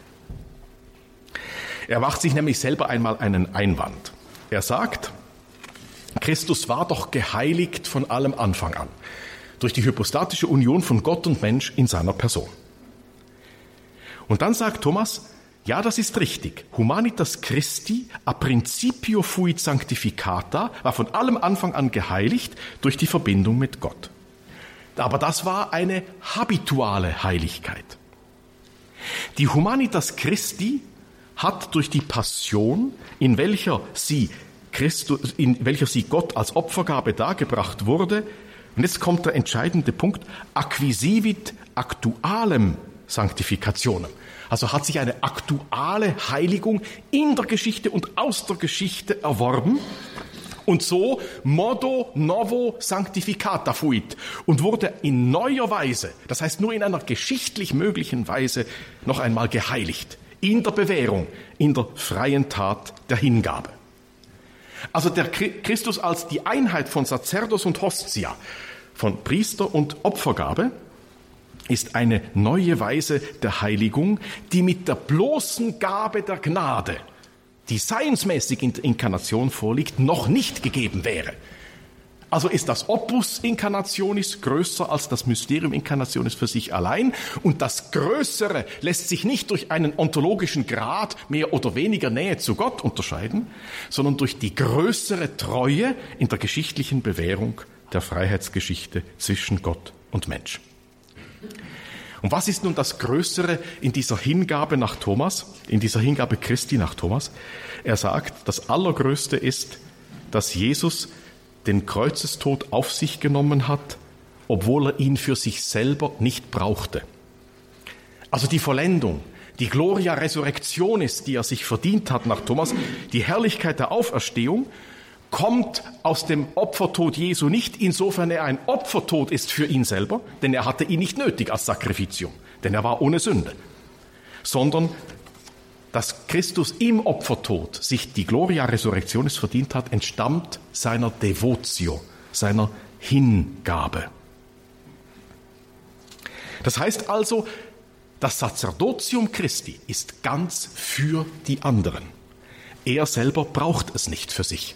Er macht sich nämlich selber einmal einen Einwand. Er sagt, Christus war doch geheiligt von allem Anfang an, durch die hypostatische Union von Gott und Mensch in seiner Person. Und dann sagt Thomas, ja, das ist richtig. Humanitas Christi a principio fuit sanctificata war von allem Anfang an geheiligt durch die Verbindung mit Gott. Aber das war eine habituale Heiligkeit. Die Humanitas Christi hat durch die Passion, in welcher sie Christus, in welcher sie Gott als Opfergabe dargebracht wurde. Und jetzt kommt der entscheidende Punkt, acquisivit actualem Sanctificationem. Also hat sich eine aktuelle Heiligung in der Geschichte und aus der Geschichte erworben und so modo novo sanctificata fuit und wurde in neuer Weise, das heißt nur in einer geschichtlich möglichen Weise, noch einmal geheiligt. In der Bewährung, in der freien Tat der Hingabe. Also der Christus als die Einheit von Sacerdos und Hostia, von Priester und Opfergabe, ist eine neue Weise der Heiligung, die mit der bloßen Gabe der Gnade, die seinsmäßig in der Inkarnation vorliegt, noch nicht gegeben wäre. Also ist das Opus Incarnationis größer als das Mysterium Incarnationis für sich allein. Und das Größere lässt sich nicht durch einen ontologischen Grad mehr oder weniger Nähe zu Gott unterscheiden, sondern durch die größere Treue in der geschichtlichen Bewährung der Freiheitsgeschichte zwischen Gott und Mensch. Und was ist nun das Größere in dieser Hingabe nach Thomas, in dieser Hingabe Christi nach Thomas? Er sagt, das Allergrößte ist, dass Jesus den Kreuzestod auf sich genommen hat, obwohl er ihn für sich selber nicht brauchte. Also die Vollendung, die Gloria Resurrectionis, die er sich verdient hat nach Thomas, die Herrlichkeit der Auferstehung, kommt aus dem Opfertod Jesu nicht insofern er ein Opfertod ist für ihn selber, denn er hatte ihn nicht nötig als Sakrifitium, denn er war ohne Sünde, sondern dass Christus im Opfertod sich die Gloria Resurrectionis verdient hat, entstammt seiner Devotio, seiner Hingabe. Das heißt also, das Sacerdotium Christi ist ganz für die anderen. Er selber braucht es nicht für sich.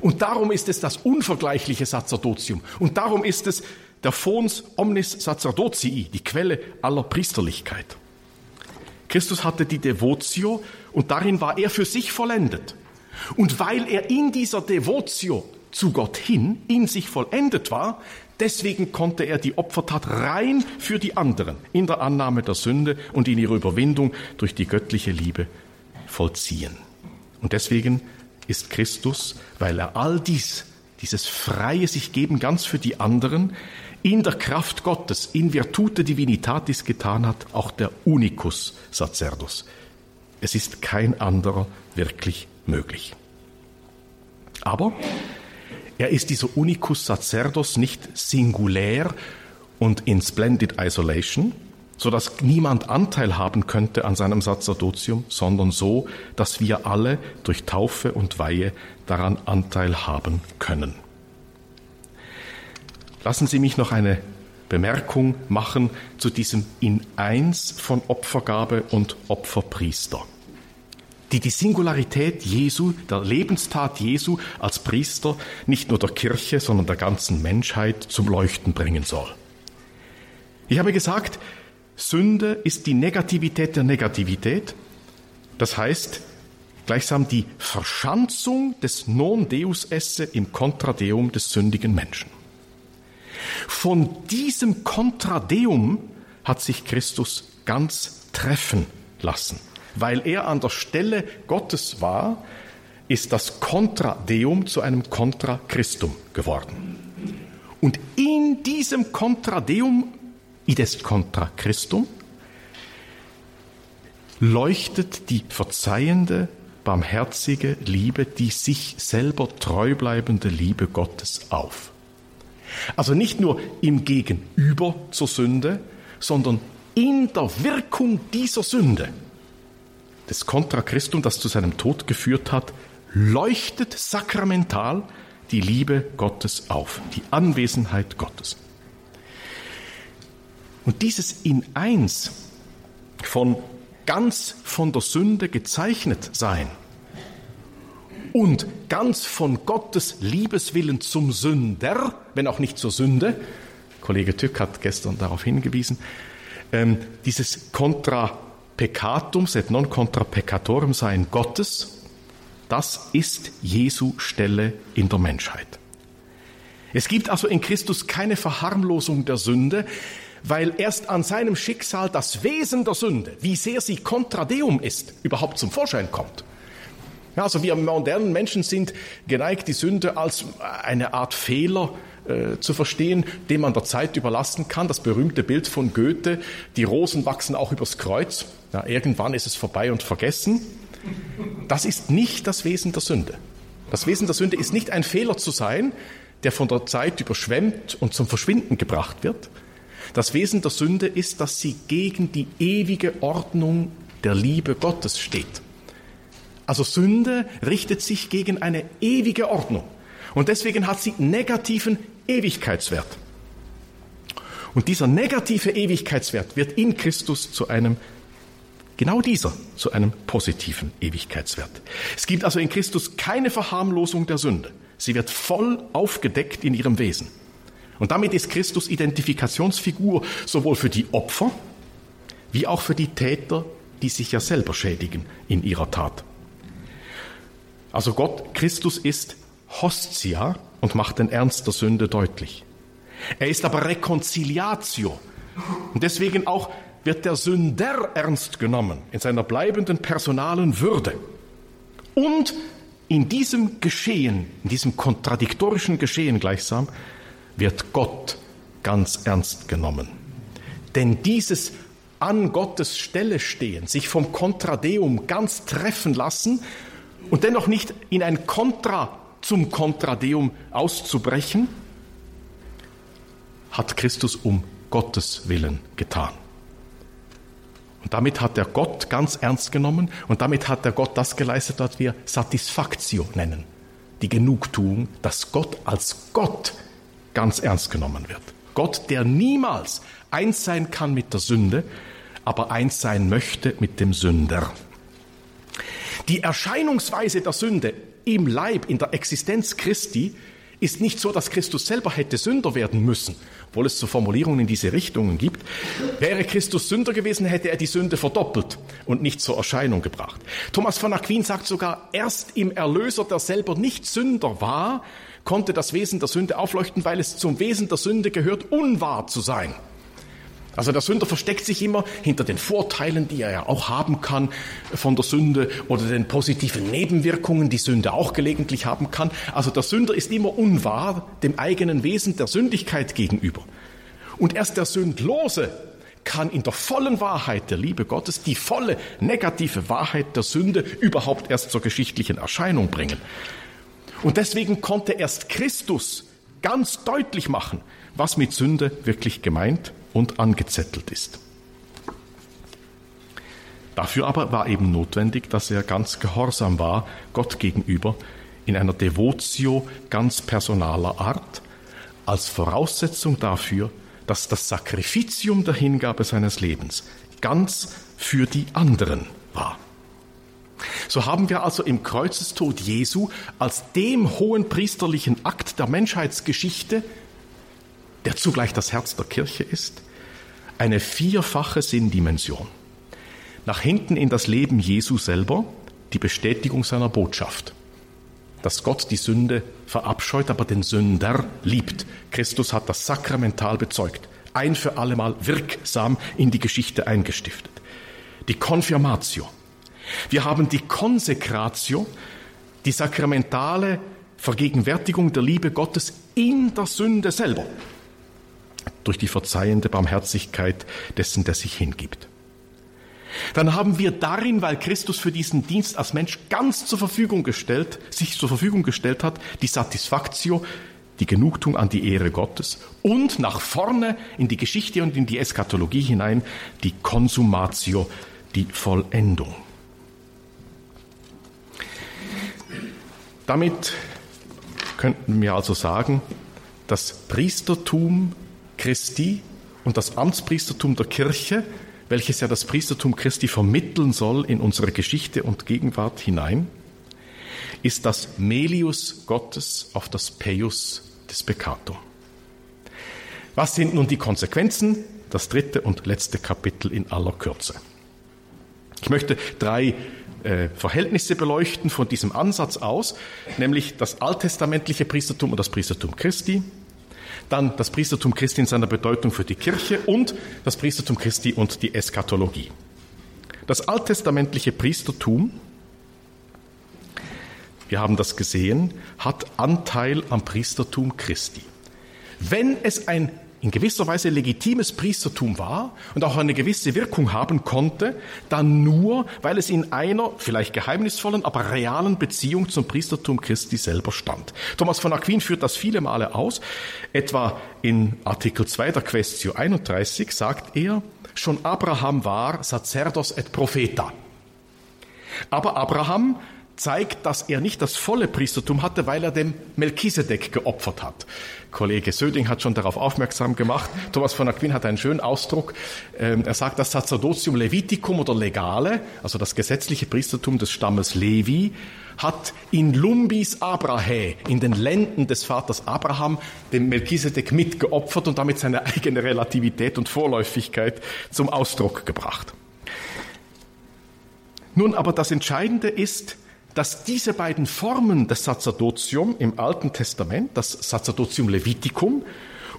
Und darum ist es das unvergleichliche Sacerdotium. Und darum ist es der Fons omnis sacerdotii, die Quelle aller Priesterlichkeit. Christus hatte die Devotio und darin war er für sich vollendet. Und weil er in dieser Devotio zu Gott hin in sich vollendet war, deswegen konnte er die Opfertat rein für die anderen in der Annahme der Sünde und in ihrer Überwindung durch die göttliche Liebe vollziehen. Und deswegen ist Christus, weil er all dies, dieses freie sich geben ganz für die anderen, in der Kraft Gottes, in Virtute Divinitatis getan hat, auch der Unicus Sacerdus. Es ist kein anderer wirklich möglich. Aber er ist dieser Unicus Sacerdus nicht singulär und in splendid isolation, so dass niemand Anteil haben könnte an seinem Sacerdotium, sondern so, dass wir alle durch Taufe und Weihe daran Anteil haben können. Lassen Sie mich noch eine Bemerkung machen zu diesem in eins von Opfergabe und Opferpriester, die die Singularität Jesu, der Lebenstat Jesu als Priester nicht nur der Kirche, sondern der ganzen Menschheit zum Leuchten bringen soll. Ich habe gesagt, Sünde ist die Negativität der Negativität, das heißt gleichsam die Verschanzung des Non Deus esse im Kontradeum des sündigen Menschen. Von diesem Kontradeum hat sich Christus ganz treffen lassen. Weil er an der Stelle Gottes war, ist das Kontradeum zu einem Contra Christum geworden. Und in diesem Kontradeum, ides Contra Christum, leuchtet die verzeihende, barmherzige Liebe, die sich selber treu bleibende Liebe Gottes auf. Also nicht nur im Gegenüber zur Sünde, sondern in der Wirkung dieser Sünde, des Contra Christum, das zu seinem Tod geführt hat, leuchtet sakramental die Liebe Gottes auf, die Anwesenheit Gottes. Und dieses in eins von ganz von der Sünde gezeichnet sein, und ganz von Gottes Liebeswillen zum Sünder, wenn auch nicht zur Sünde, Kollege Tück hat gestern darauf hingewiesen, ähm, dieses Contra Peccatum, et non contra peccatorum sein Gottes, das ist Jesu Stelle in der Menschheit. Es gibt also in Christus keine Verharmlosung der Sünde, weil erst an seinem Schicksal das Wesen der Sünde, wie sehr sie contra Deum ist, überhaupt zum Vorschein kommt. Ja, also wir modernen Menschen sind geneigt, die Sünde als eine Art Fehler äh, zu verstehen, den man der Zeit überlassen kann. Das berühmte Bild von Goethe, die Rosen wachsen auch übers Kreuz. Ja, irgendwann ist es vorbei und vergessen. Das ist nicht das Wesen der Sünde. Das Wesen der Sünde ist nicht ein Fehler zu sein, der von der Zeit überschwemmt und zum Verschwinden gebracht wird. Das Wesen der Sünde ist, dass sie gegen die ewige Ordnung der Liebe Gottes steht. Also Sünde richtet sich gegen eine ewige Ordnung. Und deswegen hat sie negativen Ewigkeitswert. Und dieser negative Ewigkeitswert wird in Christus zu einem, genau dieser, zu einem positiven Ewigkeitswert. Es gibt also in Christus keine Verharmlosung der Sünde. Sie wird voll aufgedeckt in ihrem Wesen. Und damit ist Christus Identifikationsfigur sowohl für die Opfer wie auch für die Täter, die sich ja selber schädigen in ihrer Tat. Also Gott, Christus ist Hostia und macht den Ernst der Sünde deutlich. Er ist aber Reconciliatio. Und deswegen auch wird der Sünder ernst genommen in seiner bleibenden personalen Würde. Und in diesem Geschehen, in diesem kontradiktorischen Geschehen gleichsam, wird Gott ganz ernst genommen. Denn dieses an Gottes Stelle stehen, sich vom Kontradeum ganz treffen lassen und dennoch nicht in ein Kontra zum Kontradeum auszubrechen, hat Christus um Gottes Willen getan. Und damit hat er Gott ganz ernst genommen und damit hat er Gott das geleistet, was wir Satisfaktio nennen. Die Genugtuung, dass Gott als Gott ganz ernst genommen wird. Gott, der niemals eins sein kann mit der Sünde, aber eins sein möchte mit dem Sünder. Die Erscheinungsweise der Sünde im Leib, in der Existenz Christi, ist nicht so, dass Christus selber hätte Sünder werden müssen, obwohl es so Formulierungen in diese Richtungen gibt. Wäre Christus Sünder gewesen, hätte er die Sünde verdoppelt und nicht zur Erscheinung gebracht. Thomas von Aquin sagt sogar, erst im Erlöser, der selber nicht Sünder war, konnte das Wesen der Sünde aufleuchten, weil es zum Wesen der Sünde gehört, unwahr zu sein. Also der Sünder versteckt sich immer hinter den Vorteilen, die er ja auch haben kann von der Sünde oder den positiven Nebenwirkungen, die Sünde auch gelegentlich haben kann. Also der Sünder ist immer unwahr dem eigenen Wesen der Sündigkeit gegenüber. Und erst der Sündlose kann in der vollen Wahrheit der Liebe Gottes die volle negative Wahrheit der Sünde überhaupt erst zur geschichtlichen Erscheinung bringen. Und deswegen konnte erst Christus ganz deutlich machen, was mit Sünde wirklich gemeint und angezettelt ist. Dafür aber war eben notwendig, dass er ganz gehorsam war Gott gegenüber in einer Devotio ganz personaler Art, als Voraussetzung dafür, dass das Sakrifitium der Hingabe seines Lebens ganz für die anderen war. So haben wir also im Kreuzestod Jesu als dem hohen priesterlichen Akt der Menschheitsgeschichte, der zugleich das Herz der Kirche ist, eine vierfache Sinndimension. Nach hinten in das Leben Jesu selber die Bestätigung seiner Botschaft, dass Gott die Sünde verabscheut, aber den Sünder liebt. Christus hat das sakramental bezeugt, ein für allemal wirksam in die Geschichte eingestiftet. Die Konfirmatio. Wir haben die Konsekratio, die sakramentale Vergegenwärtigung der Liebe Gottes in der Sünde selber durch die verzeihende Barmherzigkeit dessen, der sich hingibt. Dann haben wir darin, weil Christus für diesen Dienst als Mensch ganz zur Verfügung gestellt, sich zur Verfügung gestellt hat, die Satisfaktio, die Genugtuung an die Ehre Gottes und nach vorne in die Geschichte und in die Eschatologie hinein die Consumatio, die Vollendung. Damit könnten wir also sagen, das Priestertum Christi und das Amtspriestertum der Kirche, welches ja das Priestertum Christi vermitteln soll in unsere Geschichte und Gegenwart hinein, ist das Melius Gottes auf das Peius des Peccatum. Was sind nun die Konsequenzen? Das dritte und letzte Kapitel in aller Kürze. Ich möchte drei äh, Verhältnisse beleuchten von diesem Ansatz aus, nämlich das alttestamentliche Priestertum und das Priestertum Christi, dann das Priestertum Christi in seiner Bedeutung für die Kirche und das Priestertum Christi und die Eschatologie. Das alttestamentliche Priestertum, wir haben das gesehen, hat Anteil am Priestertum Christi. Wenn es ein in gewisser Weise legitimes Priestertum war und auch eine gewisse Wirkung haben konnte, dann nur, weil es in einer vielleicht geheimnisvollen, aber realen Beziehung zum Priestertum Christi selber stand. Thomas von Aquin führt das viele Male aus. Etwa in Artikel 2 der Questio 31 sagt er, schon Abraham war Sacerdos et Propheta. Aber Abraham zeigt, dass er nicht das volle Priestertum hatte, weil er dem Melchisedek geopfert hat. Kollege Söding hat schon darauf aufmerksam gemacht. Thomas von Aquin hat einen schönen Ausdruck. Ähm, er sagt, das Sacerdotium Leviticum oder Legale, also das gesetzliche Priestertum des Stammes Levi, hat in Lumbis Abrahe, in den Lenden des Vaters Abraham, dem Melchisedek mitgeopfert und damit seine eigene Relativität und Vorläufigkeit zum Ausdruck gebracht. Nun aber das Entscheidende ist, dass diese beiden Formen des Sacerdotium im Alten Testament, das Sacerdotium Leviticum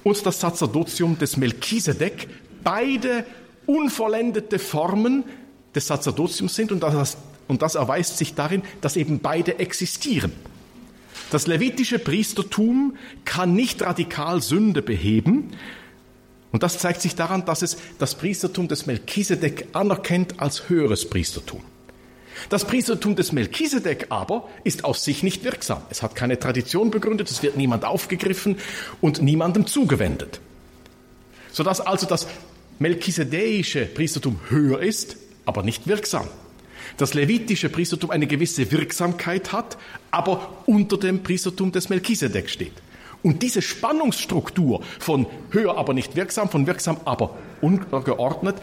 und das Sacerdotium des Melchisedek, beide unvollendete Formen des Sacerdotiums sind und das, und das erweist sich darin, dass eben beide existieren. Das levitische Priestertum kann nicht radikal Sünde beheben Und das zeigt sich daran, dass es das Priestertum des Melchisedek anerkennt als höheres Priestertum. Das Priestertum des Melchisedek aber ist aus sich nicht wirksam. Es hat keine Tradition begründet, es wird niemand aufgegriffen und niemandem zugewendet. Sodass also das melchisedäische Priestertum höher ist, aber nicht wirksam. Das levitische Priestertum eine gewisse Wirksamkeit hat, aber unter dem Priestertum des Melchisedek steht. Und diese Spannungsstruktur von höher aber nicht wirksam, von wirksam aber untergeordnet,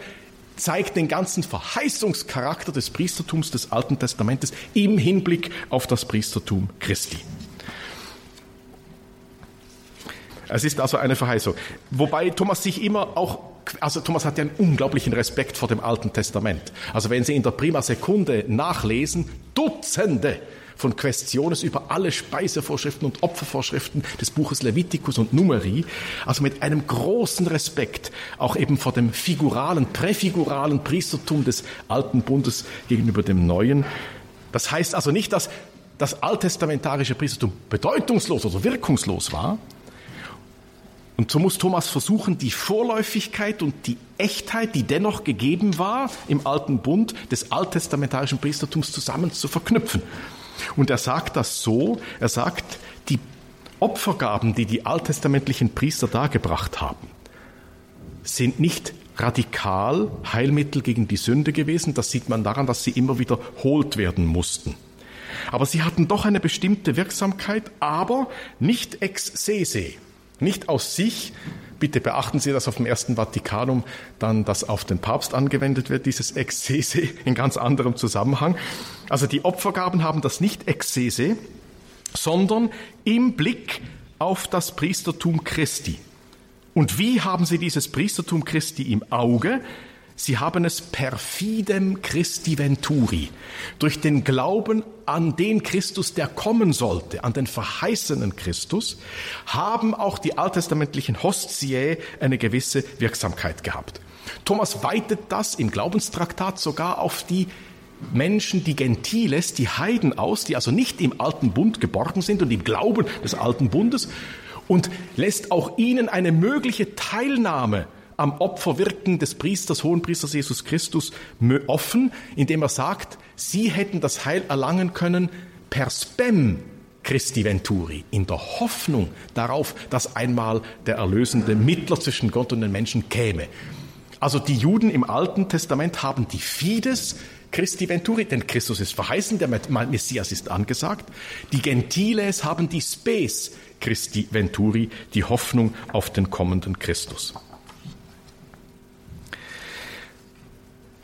zeigt den ganzen Verheißungscharakter des Priestertums des Alten Testamentes im Hinblick auf das Priestertum Christi. Es ist also eine Verheißung. Wobei Thomas sich immer auch, also Thomas hat ja einen unglaublichen Respekt vor dem Alten Testament. Also wenn Sie in der Prima Sekunde nachlesen, Dutzende von Questiones über alle Speisevorschriften und Opfervorschriften des Buches Levitikus und Numeri, also mit einem großen Respekt auch eben vor dem figuralen, präfiguralen Priestertum des alten Bundes gegenüber dem neuen. Das heißt also nicht, dass das alttestamentarische Priestertum bedeutungslos oder wirkungslos war, und so muss Thomas versuchen, die Vorläufigkeit und die Echtheit, die dennoch gegeben war im alten Bund des alttestamentarischen Priestertums zusammen zu verknüpfen. Und er sagt das so, er sagt, die Opfergaben, die die alttestamentlichen Priester dargebracht haben, sind nicht radikal Heilmittel gegen die Sünde gewesen. Das sieht man daran, dass sie immer wiederholt werden mussten. Aber sie hatten doch eine bestimmte Wirksamkeit, aber nicht ex sese, nicht aus sich. Bitte beachten Sie, dass auf dem ersten Vatikanum dann das auf den Papst angewendet wird, dieses Exzese in ganz anderem Zusammenhang. Also die Opfergaben haben das nicht Exzese, sondern im Blick auf das Priestertum Christi. Und wie haben Sie dieses Priestertum Christi im Auge? Sie haben es perfidem Christi Venturi, durch den Glauben an den Christus, der kommen sollte, an den verheißenen Christus, haben auch die alttestamentlichen Hostiae eine gewisse Wirksamkeit gehabt. Thomas weitet das im Glaubenstraktat sogar auf die Menschen, die Gentiles, die Heiden aus, die also nicht im alten Bund geborgen sind und im Glauben des alten Bundes und lässt auch ihnen eine mögliche Teilnahme am Opferwirken des Priesters, Hohenpriesters Jesus Christus offen, indem er sagt, sie hätten das Heil erlangen können per Spem Christi Venturi, in der Hoffnung darauf, dass einmal der erlösende Mittler zwischen Gott und den Menschen käme. Also die Juden im Alten Testament haben die Fides Christi Venturi, denn Christus ist verheißen, der Messias ist angesagt. Die Gentiles haben die Spes Christi Venturi, die Hoffnung auf den kommenden Christus.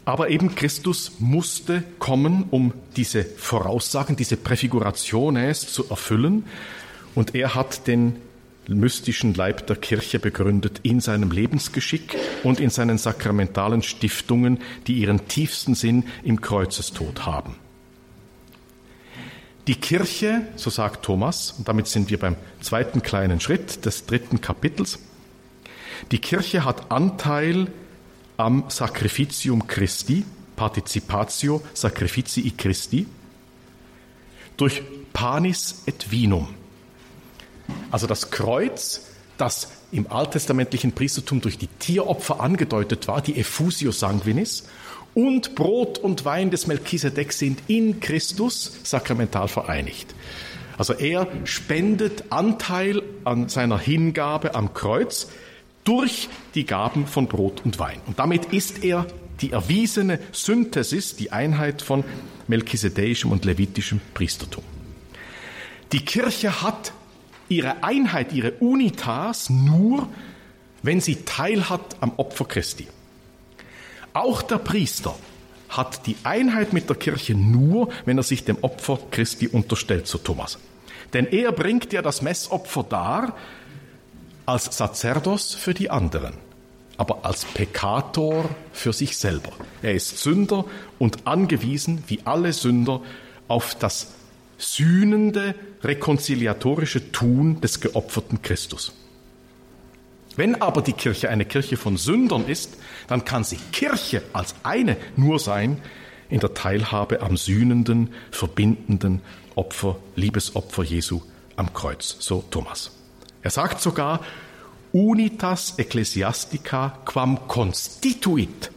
Aber eben Christus musste kommen, um diese Voraussagen, diese Präfigurationes zu erfüllen. Und er hat den mystischen Leib der Kirche begründet in seinem Lebensgeschick und in seinen sakramentalen Stiftungen, die ihren tiefsten Sinn im Kreuzestod haben. Die Kirche, so sagt Thomas, und damit sind wir beim zweiten kleinen Schritt des dritten Kapitels, die Kirche hat Anteil am Sacrificium Christi, Participatio Sacrificii Christi, durch Panis et Vinum. Also das Kreuz, das im alttestamentlichen Priestertum durch die Tieropfer angedeutet war, die Effusio Sanguinis, und Brot und Wein des Melchisedek sind in Christus sakramental vereinigt. Also er spendet Anteil an seiner Hingabe am Kreuz, durch die Gaben von Brot und Wein. Und damit ist er die erwiesene Synthesis, die Einheit von melchisedeischem und levitischem Priestertum. Die Kirche hat ihre Einheit, ihre Unitas nur, wenn sie teilhat am Opfer Christi. Auch der Priester hat die Einheit mit der Kirche nur, wenn er sich dem Opfer Christi unterstellt, so Thomas. Denn er bringt ja das Messopfer dar, als Sacerdos für die anderen, aber als Pekator für sich selber. Er ist Sünder und angewiesen, wie alle Sünder, auf das sühnende, rekonziliatorische Tun des geopferten Christus. Wenn aber die Kirche eine Kirche von Sündern ist, dann kann sie Kirche als eine nur sein in der Teilhabe am sühnenden, verbindenden Opfer, Liebesopfer Jesu am Kreuz. So Thomas. Er sagt sogar, unitas ecclesiastica quam constituit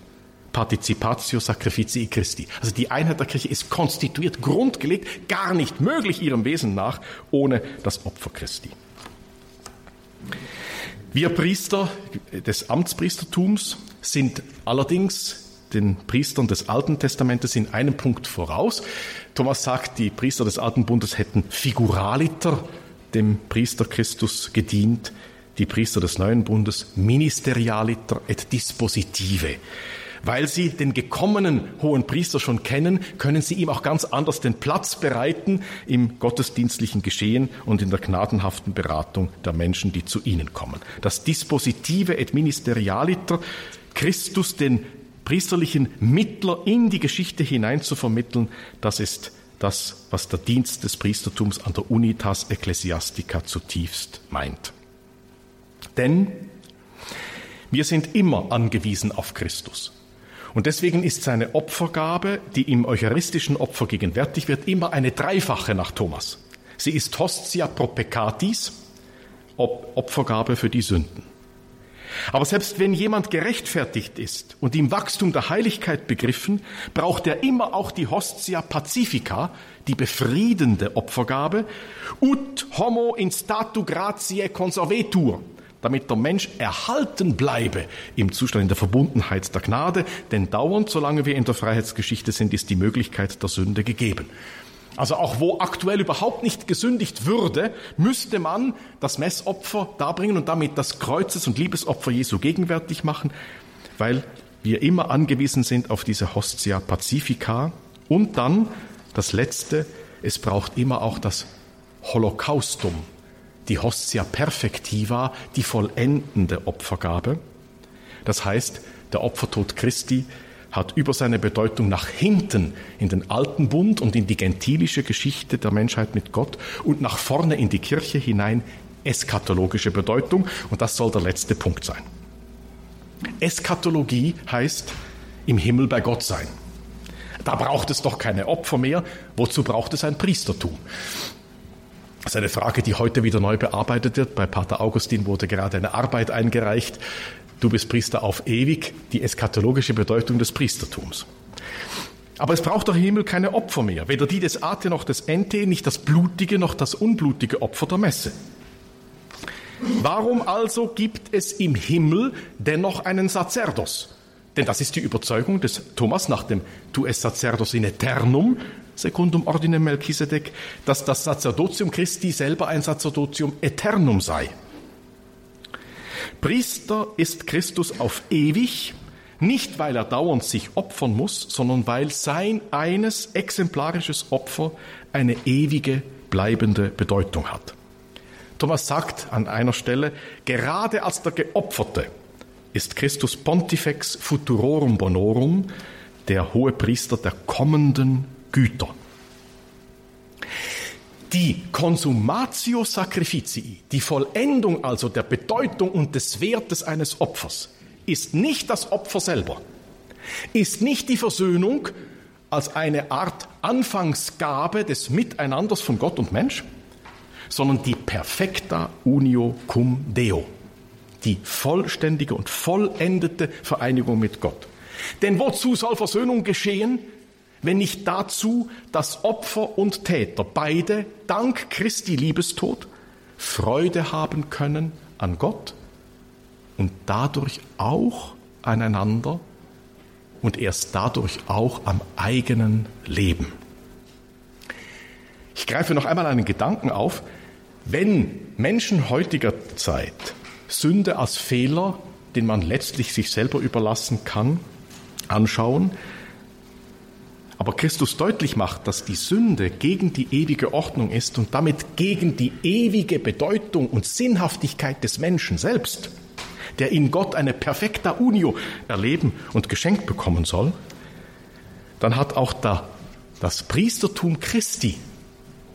participatio sacrificii Christi. Also die Einheit der Kirche ist konstituiert, grundgelegt, gar nicht möglich ihrem Wesen nach ohne das Opfer Christi. Wir Priester des Amtspriestertums sind allerdings den Priestern des Alten Testamentes in einem Punkt voraus. Thomas sagt, die Priester des Alten Bundes hätten figuraliter dem Priester Christus gedient, die Priester des Neuen Bundes ministerialiter et dispositive. Weil sie den gekommenen hohen Priester schon kennen, können sie ihm auch ganz anders den Platz bereiten im gottesdienstlichen Geschehen und in der gnadenhaften Beratung der Menschen, die zu ihnen kommen. Das Dispositive et Ministerialiter, Christus den priesterlichen Mittler in die Geschichte hinein zu vermitteln, das ist das, was der Dienst des Priestertums an der Unitas Ecclesiastica zutiefst meint. Denn wir sind immer angewiesen auf Christus. Und deswegen ist seine Opfergabe, die im eucharistischen Opfer gegenwärtig wird, immer eine dreifache nach Thomas. Sie ist Hostia pro peccatis, Opfergabe für die Sünden. Aber selbst wenn jemand gerechtfertigt ist und im Wachstum der Heiligkeit begriffen, braucht er immer auch die Hostia Pacifica, die befriedende Opfergabe, ut homo in statu gratiae conservetur, damit der Mensch erhalten bleibe im Zustand in der Verbundenheit der Gnade, denn dauernd, solange wir in der Freiheitsgeschichte sind, ist die Möglichkeit der Sünde gegeben. Also auch wo aktuell überhaupt nicht gesündigt würde, müsste man das Messopfer darbringen und damit das Kreuzes- und Liebesopfer Jesu gegenwärtig machen, weil wir immer angewiesen sind auf diese Hostia Pacifica. Und dann das Letzte, es braucht immer auch das Holocaustum, die Hostia Perfectiva, die vollendende Opfergabe. Das heißt, der Opfertod Christi hat über seine Bedeutung nach hinten in den alten Bund und in die gentilische Geschichte der Menschheit mit Gott und nach vorne in die Kirche hinein eskatologische Bedeutung. Und das soll der letzte Punkt sein. Eskatologie heißt im Himmel bei Gott sein. Da braucht es doch keine Opfer mehr. Wozu braucht es ein Priestertum? Das ist eine Frage, die heute wieder neu bearbeitet wird. Bei Pater Augustin wurde gerade eine Arbeit eingereicht du bist Priester auf ewig, die eschatologische Bedeutung des Priestertums. Aber es braucht im Himmel keine Opfer mehr, weder die des Ate noch des Ente, nicht das blutige noch das unblutige Opfer der Messe. Warum also gibt es im Himmel dennoch einen Sacerdos? Denn das ist die Überzeugung des Thomas nach dem Tu es sacerdos in eternum, secundum ordinem Melchisedec, dass das Sacerdotium Christi selber ein Sacerdotium eternum sei. Priester ist Christus auf ewig, nicht weil er dauernd sich opfern muss, sondern weil sein eines exemplarisches Opfer eine ewige, bleibende Bedeutung hat. Thomas sagt an einer Stelle, gerade als der Geopferte ist Christus Pontifex Futurorum Bonorum, der hohe Priester der kommenden Güter. Die Consumatio Sacrificii, die Vollendung also der Bedeutung und des Wertes eines Opfers, ist nicht das Opfer selber, ist nicht die Versöhnung als eine Art Anfangsgabe des Miteinanders von Gott und Mensch, sondern die perfecta unio cum Deo, die vollständige und vollendete Vereinigung mit Gott. Denn wozu soll Versöhnung geschehen, wenn nicht dazu, dass Opfer und Täter beide dank Christi Liebestod Freude haben können an Gott und dadurch auch aneinander und erst dadurch auch am eigenen Leben. Ich greife noch einmal einen Gedanken auf. Wenn Menschen heutiger Zeit Sünde als Fehler, den man letztlich sich selber überlassen kann, anschauen, aber Christus deutlich macht, dass die Sünde gegen die ewige Ordnung ist und damit gegen die ewige Bedeutung und Sinnhaftigkeit des Menschen selbst, der in Gott eine perfekta unio erleben und geschenkt bekommen soll, dann hat auch da das Priestertum Christi,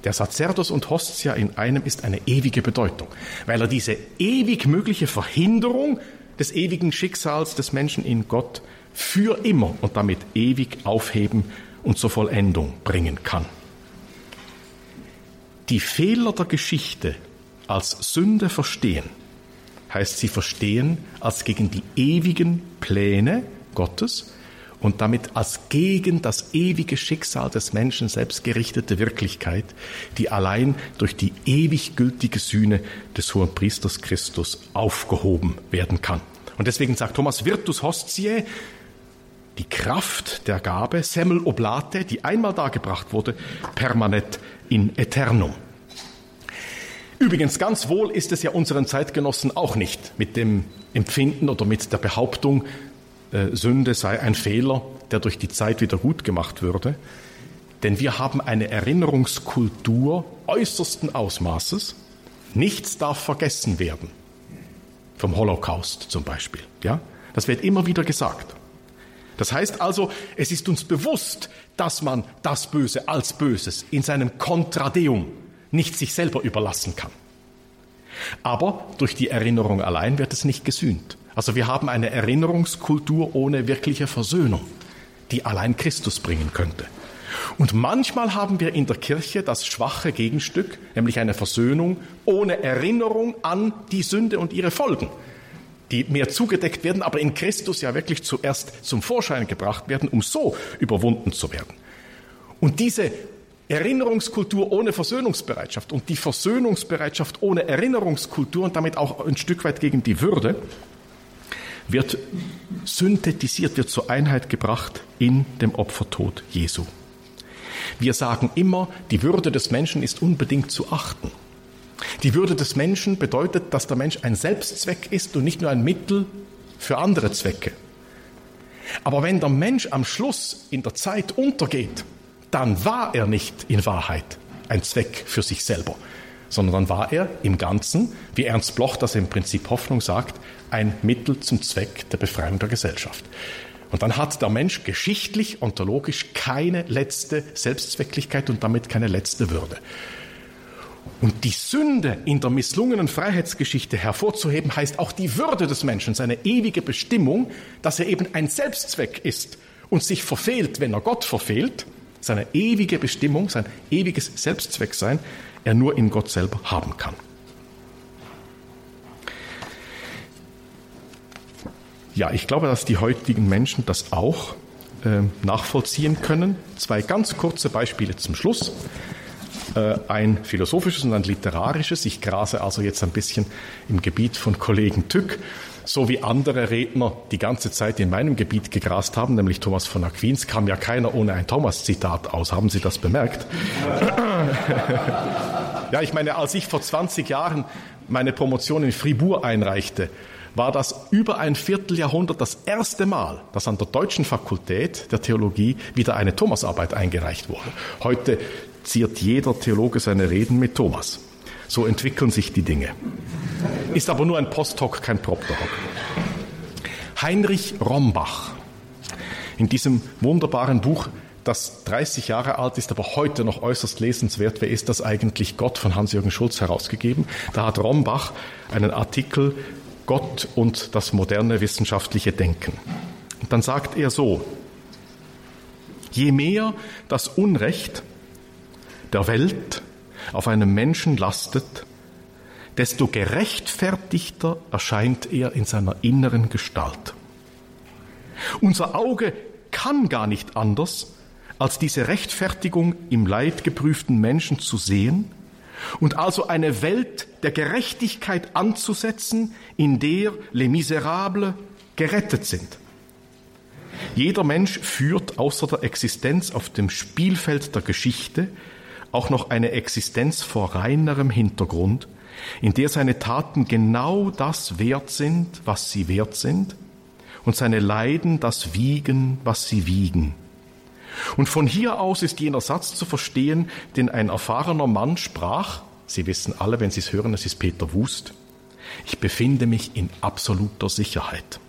der Sacerdos und Hostia in einem ist eine ewige Bedeutung, weil er diese ewig mögliche Verhinderung des ewigen Schicksals des Menschen in Gott für immer und damit ewig aufheben und zur Vollendung bringen kann. Die Fehler der Geschichte als Sünde verstehen, heißt sie verstehen als gegen die ewigen Pläne Gottes und damit als gegen das ewige Schicksal des Menschen selbst gerichtete Wirklichkeit, die allein durch die ewig gültige Sühne des hohen Priesters Christus aufgehoben werden kann. Und deswegen sagt Thomas Virtus Hostiae, die Kraft der Gabe, Semmel Oblate, die einmal dargebracht wurde, permanet in eternum. Übrigens, ganz wohl ist es ja unseren Zeitgenossen auch nicht mit dem Empfinden oder mit der Behauptung, äh, Sünde sei ein Fehler, der durch die Zeit wieder gut gemacht würde. Denn wir haben eine Erinnerungskultur äußersten Ausmaßes. Nichts darf vergessen werden. Vom Holocaust zum Beispiel. Ja? Das wird immer wieder gesagt. Das heißt also, es ist uns bewusst, dass man das Böse als Böses in seinem Kontradeum nicht sich selber überlassen kann. Aber durch die Erinnerung allein wird es nicht gesühnt. Also wir haben eine Erinnerungskultur ohne wirkliche Versöhnung, die allein Christus bringen könnte. Und manchmal haben wir in der Kirche das schwache Gegenstück, nämlich eine Versöhnung ohne Erinnerung an die Sünde und ihre Folgen, die mehr zugedeckt werden, aber in Christus ja wirklich zuerst zum Vorschein gebracht werden, um so überwunden zu werden. Und diese Erinnerungskultur ohne Versöhnungsbereitschaft und die Versöhnungsbereitschaft ohne Erinnerungskultur und damit auch ein Stück weit gegen die Würde, wird synthetisiert, wird zur Einheit gebracht in dem Opfertod Jesu. Wir sagen immer, die Würde des Menschen ist unbedingt zu achten. Die Würde des Menschen bedeutet, dass der Mensch ein Selbstzweck ist und nicht nur ein Mittel für andere Zwecke. Aber wenn der Mensch am Schluss in der Zeit untergeht, dann war er nicht in Wahrheit ein Zweck für sich selber, sondern dann war er im Ganzen, wie Ernst Bloch das im Prinzip Hoffnung sagt, ein Mittel zum Zweck der Befreiung der Gesellschaft. Und dann hat der Mensch geschichtlich, ontologisch keine letzte Selbstzwecklichkeit und damit keine letzte Würde. Und die Sünde in der misslungenen Freiheitsgeschichte hervorzuheben, heißt auch die Würde des Menschen, seine ewige Bestimmung, dass er eben ein Selbstzweck ist und sich verfehlt, wenn er Gott verfehlt, seine ewige Bestimmung, sein ewiges Selbstzwecksein, er nur in Gott selber haben kann. Ja, ich glaube, dass die heutigen Menschen das auch äh, nachvollziehen können. Zwei ganz kurze Beispiele zum Schluss. Äh, ein philosophisches und ein literarisches. Ich grase also jetzt ein bisschen im Gebiet von Kollegen Tück, so wie andere Redner die ganze Zeit in meinem Gebiet gegrast haben, nämlich Thomas von Aquins, kam ja keiner ohne ein Thomas-Zitat aus. Haben Sie das bemerkt? ja, ich meine, als ich vor 20 Jahren meine Promotion in Fribourg einreichte, war das über ein Vierteljahrhundert das erste Mal, dass an der deutschen Fakultät der Theologie wieder eine Thomasarbeit eingereicht wurde. Heute ziert jeder Theologe seine Reden mit Thomas. So entwickeln sich die Dinge. Ist aber nur ein Posthoc, kein Propterhoc. Heinrich Rombach. In diesem wunderbaren Buch, das 30 Jahre alt ist, aber heute noch äußerst lesenswert, wer ist das eigentlich Gott von Hans-Jürgen Schulz herausgegeben. Da hat Rombach einen Artikel Gott und das moderne wissenschaftliche Denken. Und dann sagt er so, je mehr das Unrecht der Welt auf einem Menschen lastet, desto gerechtfertigter erscheint er in seiner inneren Gestalt. Unser Auge kann gar nicht anders, als diese Rechtfertigung im leidgeprüften Menschen zu sehen und also eine Welt der Gerechtigkeit anzusetzen, in der les Miserables gerettet sind. Jeder Mensch führt außer der Existenz auf dem Spielfeld der Geschichte auch noch eine Existenz vor reinerem Hintergrund, in der seine Taten genau das wert sind, was sie wert sind, und seine Leiden das wiegen, was sie wiegen. Und von hier aus ist jener Satz zu verstehen, den ein erfahrener Mann sprach, Sie wissen alle, wenn Sie es hören, es ist Peter Wust, ich befinde mich in absoluter Sicherheit.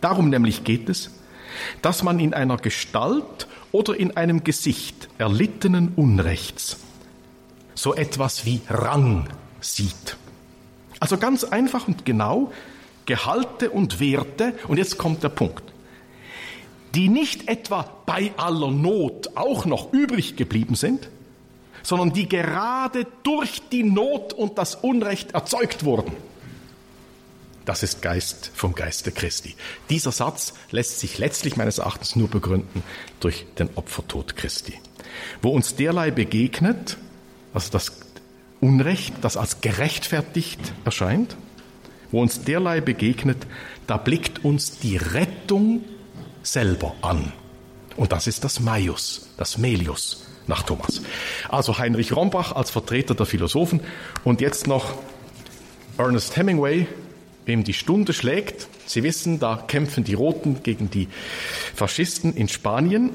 Darum nämlich geht es, dass man in einer Gestalt oder in einem Gesicht erlittenen Unrechts so etwas wie Rang sieht. Also ganz einfach und genau Gehalte und Werte, und jetzt kommt der Punkt, die nicht etwa bei aller Not auch noch übrig geblieben sind, sondern die gerade durch die Not und das Unrecht erzeugt wurden. Das ist Geist vom Geiste Christi. Dieser Satz lässt sich letztlich meines Erachtens nur begründen durch den Opfertod Christi. Wo uns derlei begegnet, also das Unrecht, das als gerechtfertigt erscheint, wo uns derlei begegnet, da blickt uns die Rettung selber an. Und das ist das Maius, das Melius nach Thomas. Also Heinrich Rombach als Vertreter der Philosophen und jetzt noch Ernest Hemingway, wem die Stunde schlägt. Sie wissen, da kämpfen die Roten gegen die Faschisten in Spanien.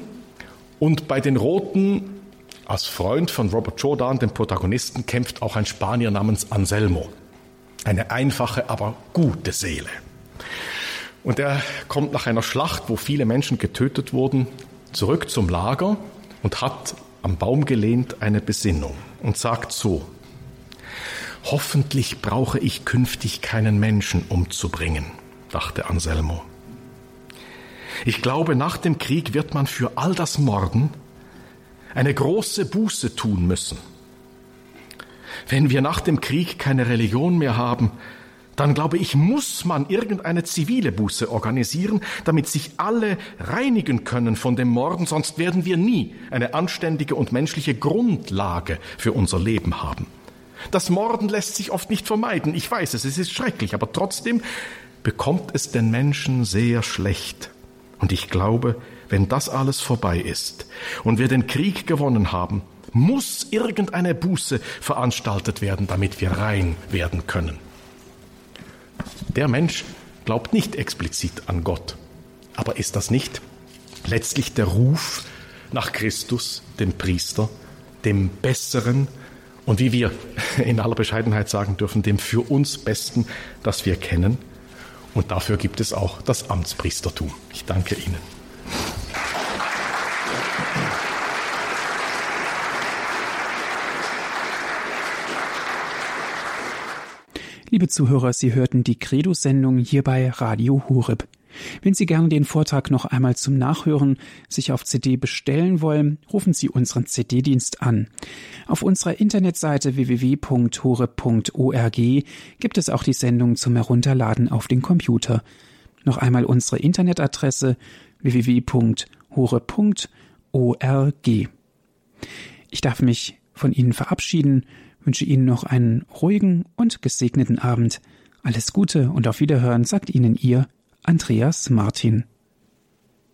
Und bei den Roten, als Freund von Robert Jordan, dem Protagonisten, kämpft auch ein Spanier namens Anselmo. Eine einfache, aber gute Seele. Und er kommt nach einer Schlacht, wo viele Menschen getötet wurden, zurück zum Lager und hat am Baum gelehnt eine Besinnung und sagt so, Hoffentlich brauche ich künftig keinen Menschen umzubringen, dachte Anselmo. Ich glaube, nach dem Krieg wird man für all das Morden eine große Buße tun müssen. Wenn wir nach dem Krieg keine Religion mehr haben, dann glaube ich, muss man irgendeine zivile Buße organisieren, damit sich alle reinigen können von dem Morden, sonst werden wir nie eine anständige und menschliche Grundlage für unser Leben haben. Das Morden lässt sich oft nicht vermeiden. Ich weiß es, es ist schrecklich, aber trotzdem bekommt es den Menschen sehr schlecht. Und ich glaube, wenn das alles vorbei ist und wir den Krieg gewonnen haben, muss irgendeine Buße veranstaltet werden, damit wir rein werden können. Der Mensch glaubt nicht explizit an Gott. Aber ist das nicht letztlich der Ruf nach Christus, dem Priester, dem Besseren, und wie wir in aller Bescheidenheit sagen dürfen, dem für uns Besten, das wir kennen. Und dafür gibt es auch das Amtspriestertum. Ich danke Ihnen. Liebe Zuhörer, Sie hörten die Credo-Sendung hier bei Radio Hureb. Wenn Sie gern den Vortrag noch einmal zum Nachhören sich auf CD bestellen wollen, rufen Sie unseren CD-Dienst an. Auf unserer Internetseite www.hore.org gibt es auch die Sendung zum Herunterladen auf den Computer. Noch einmal unsere Internetadresse www.hore.org. Ich darf mich von Ihnen verabschieden, wünsche Ihnen noch einen ruhigen und gesegneten Abend. Alles Gute und auf Wiederhören sagt Ihnen Ihr Andreas Martin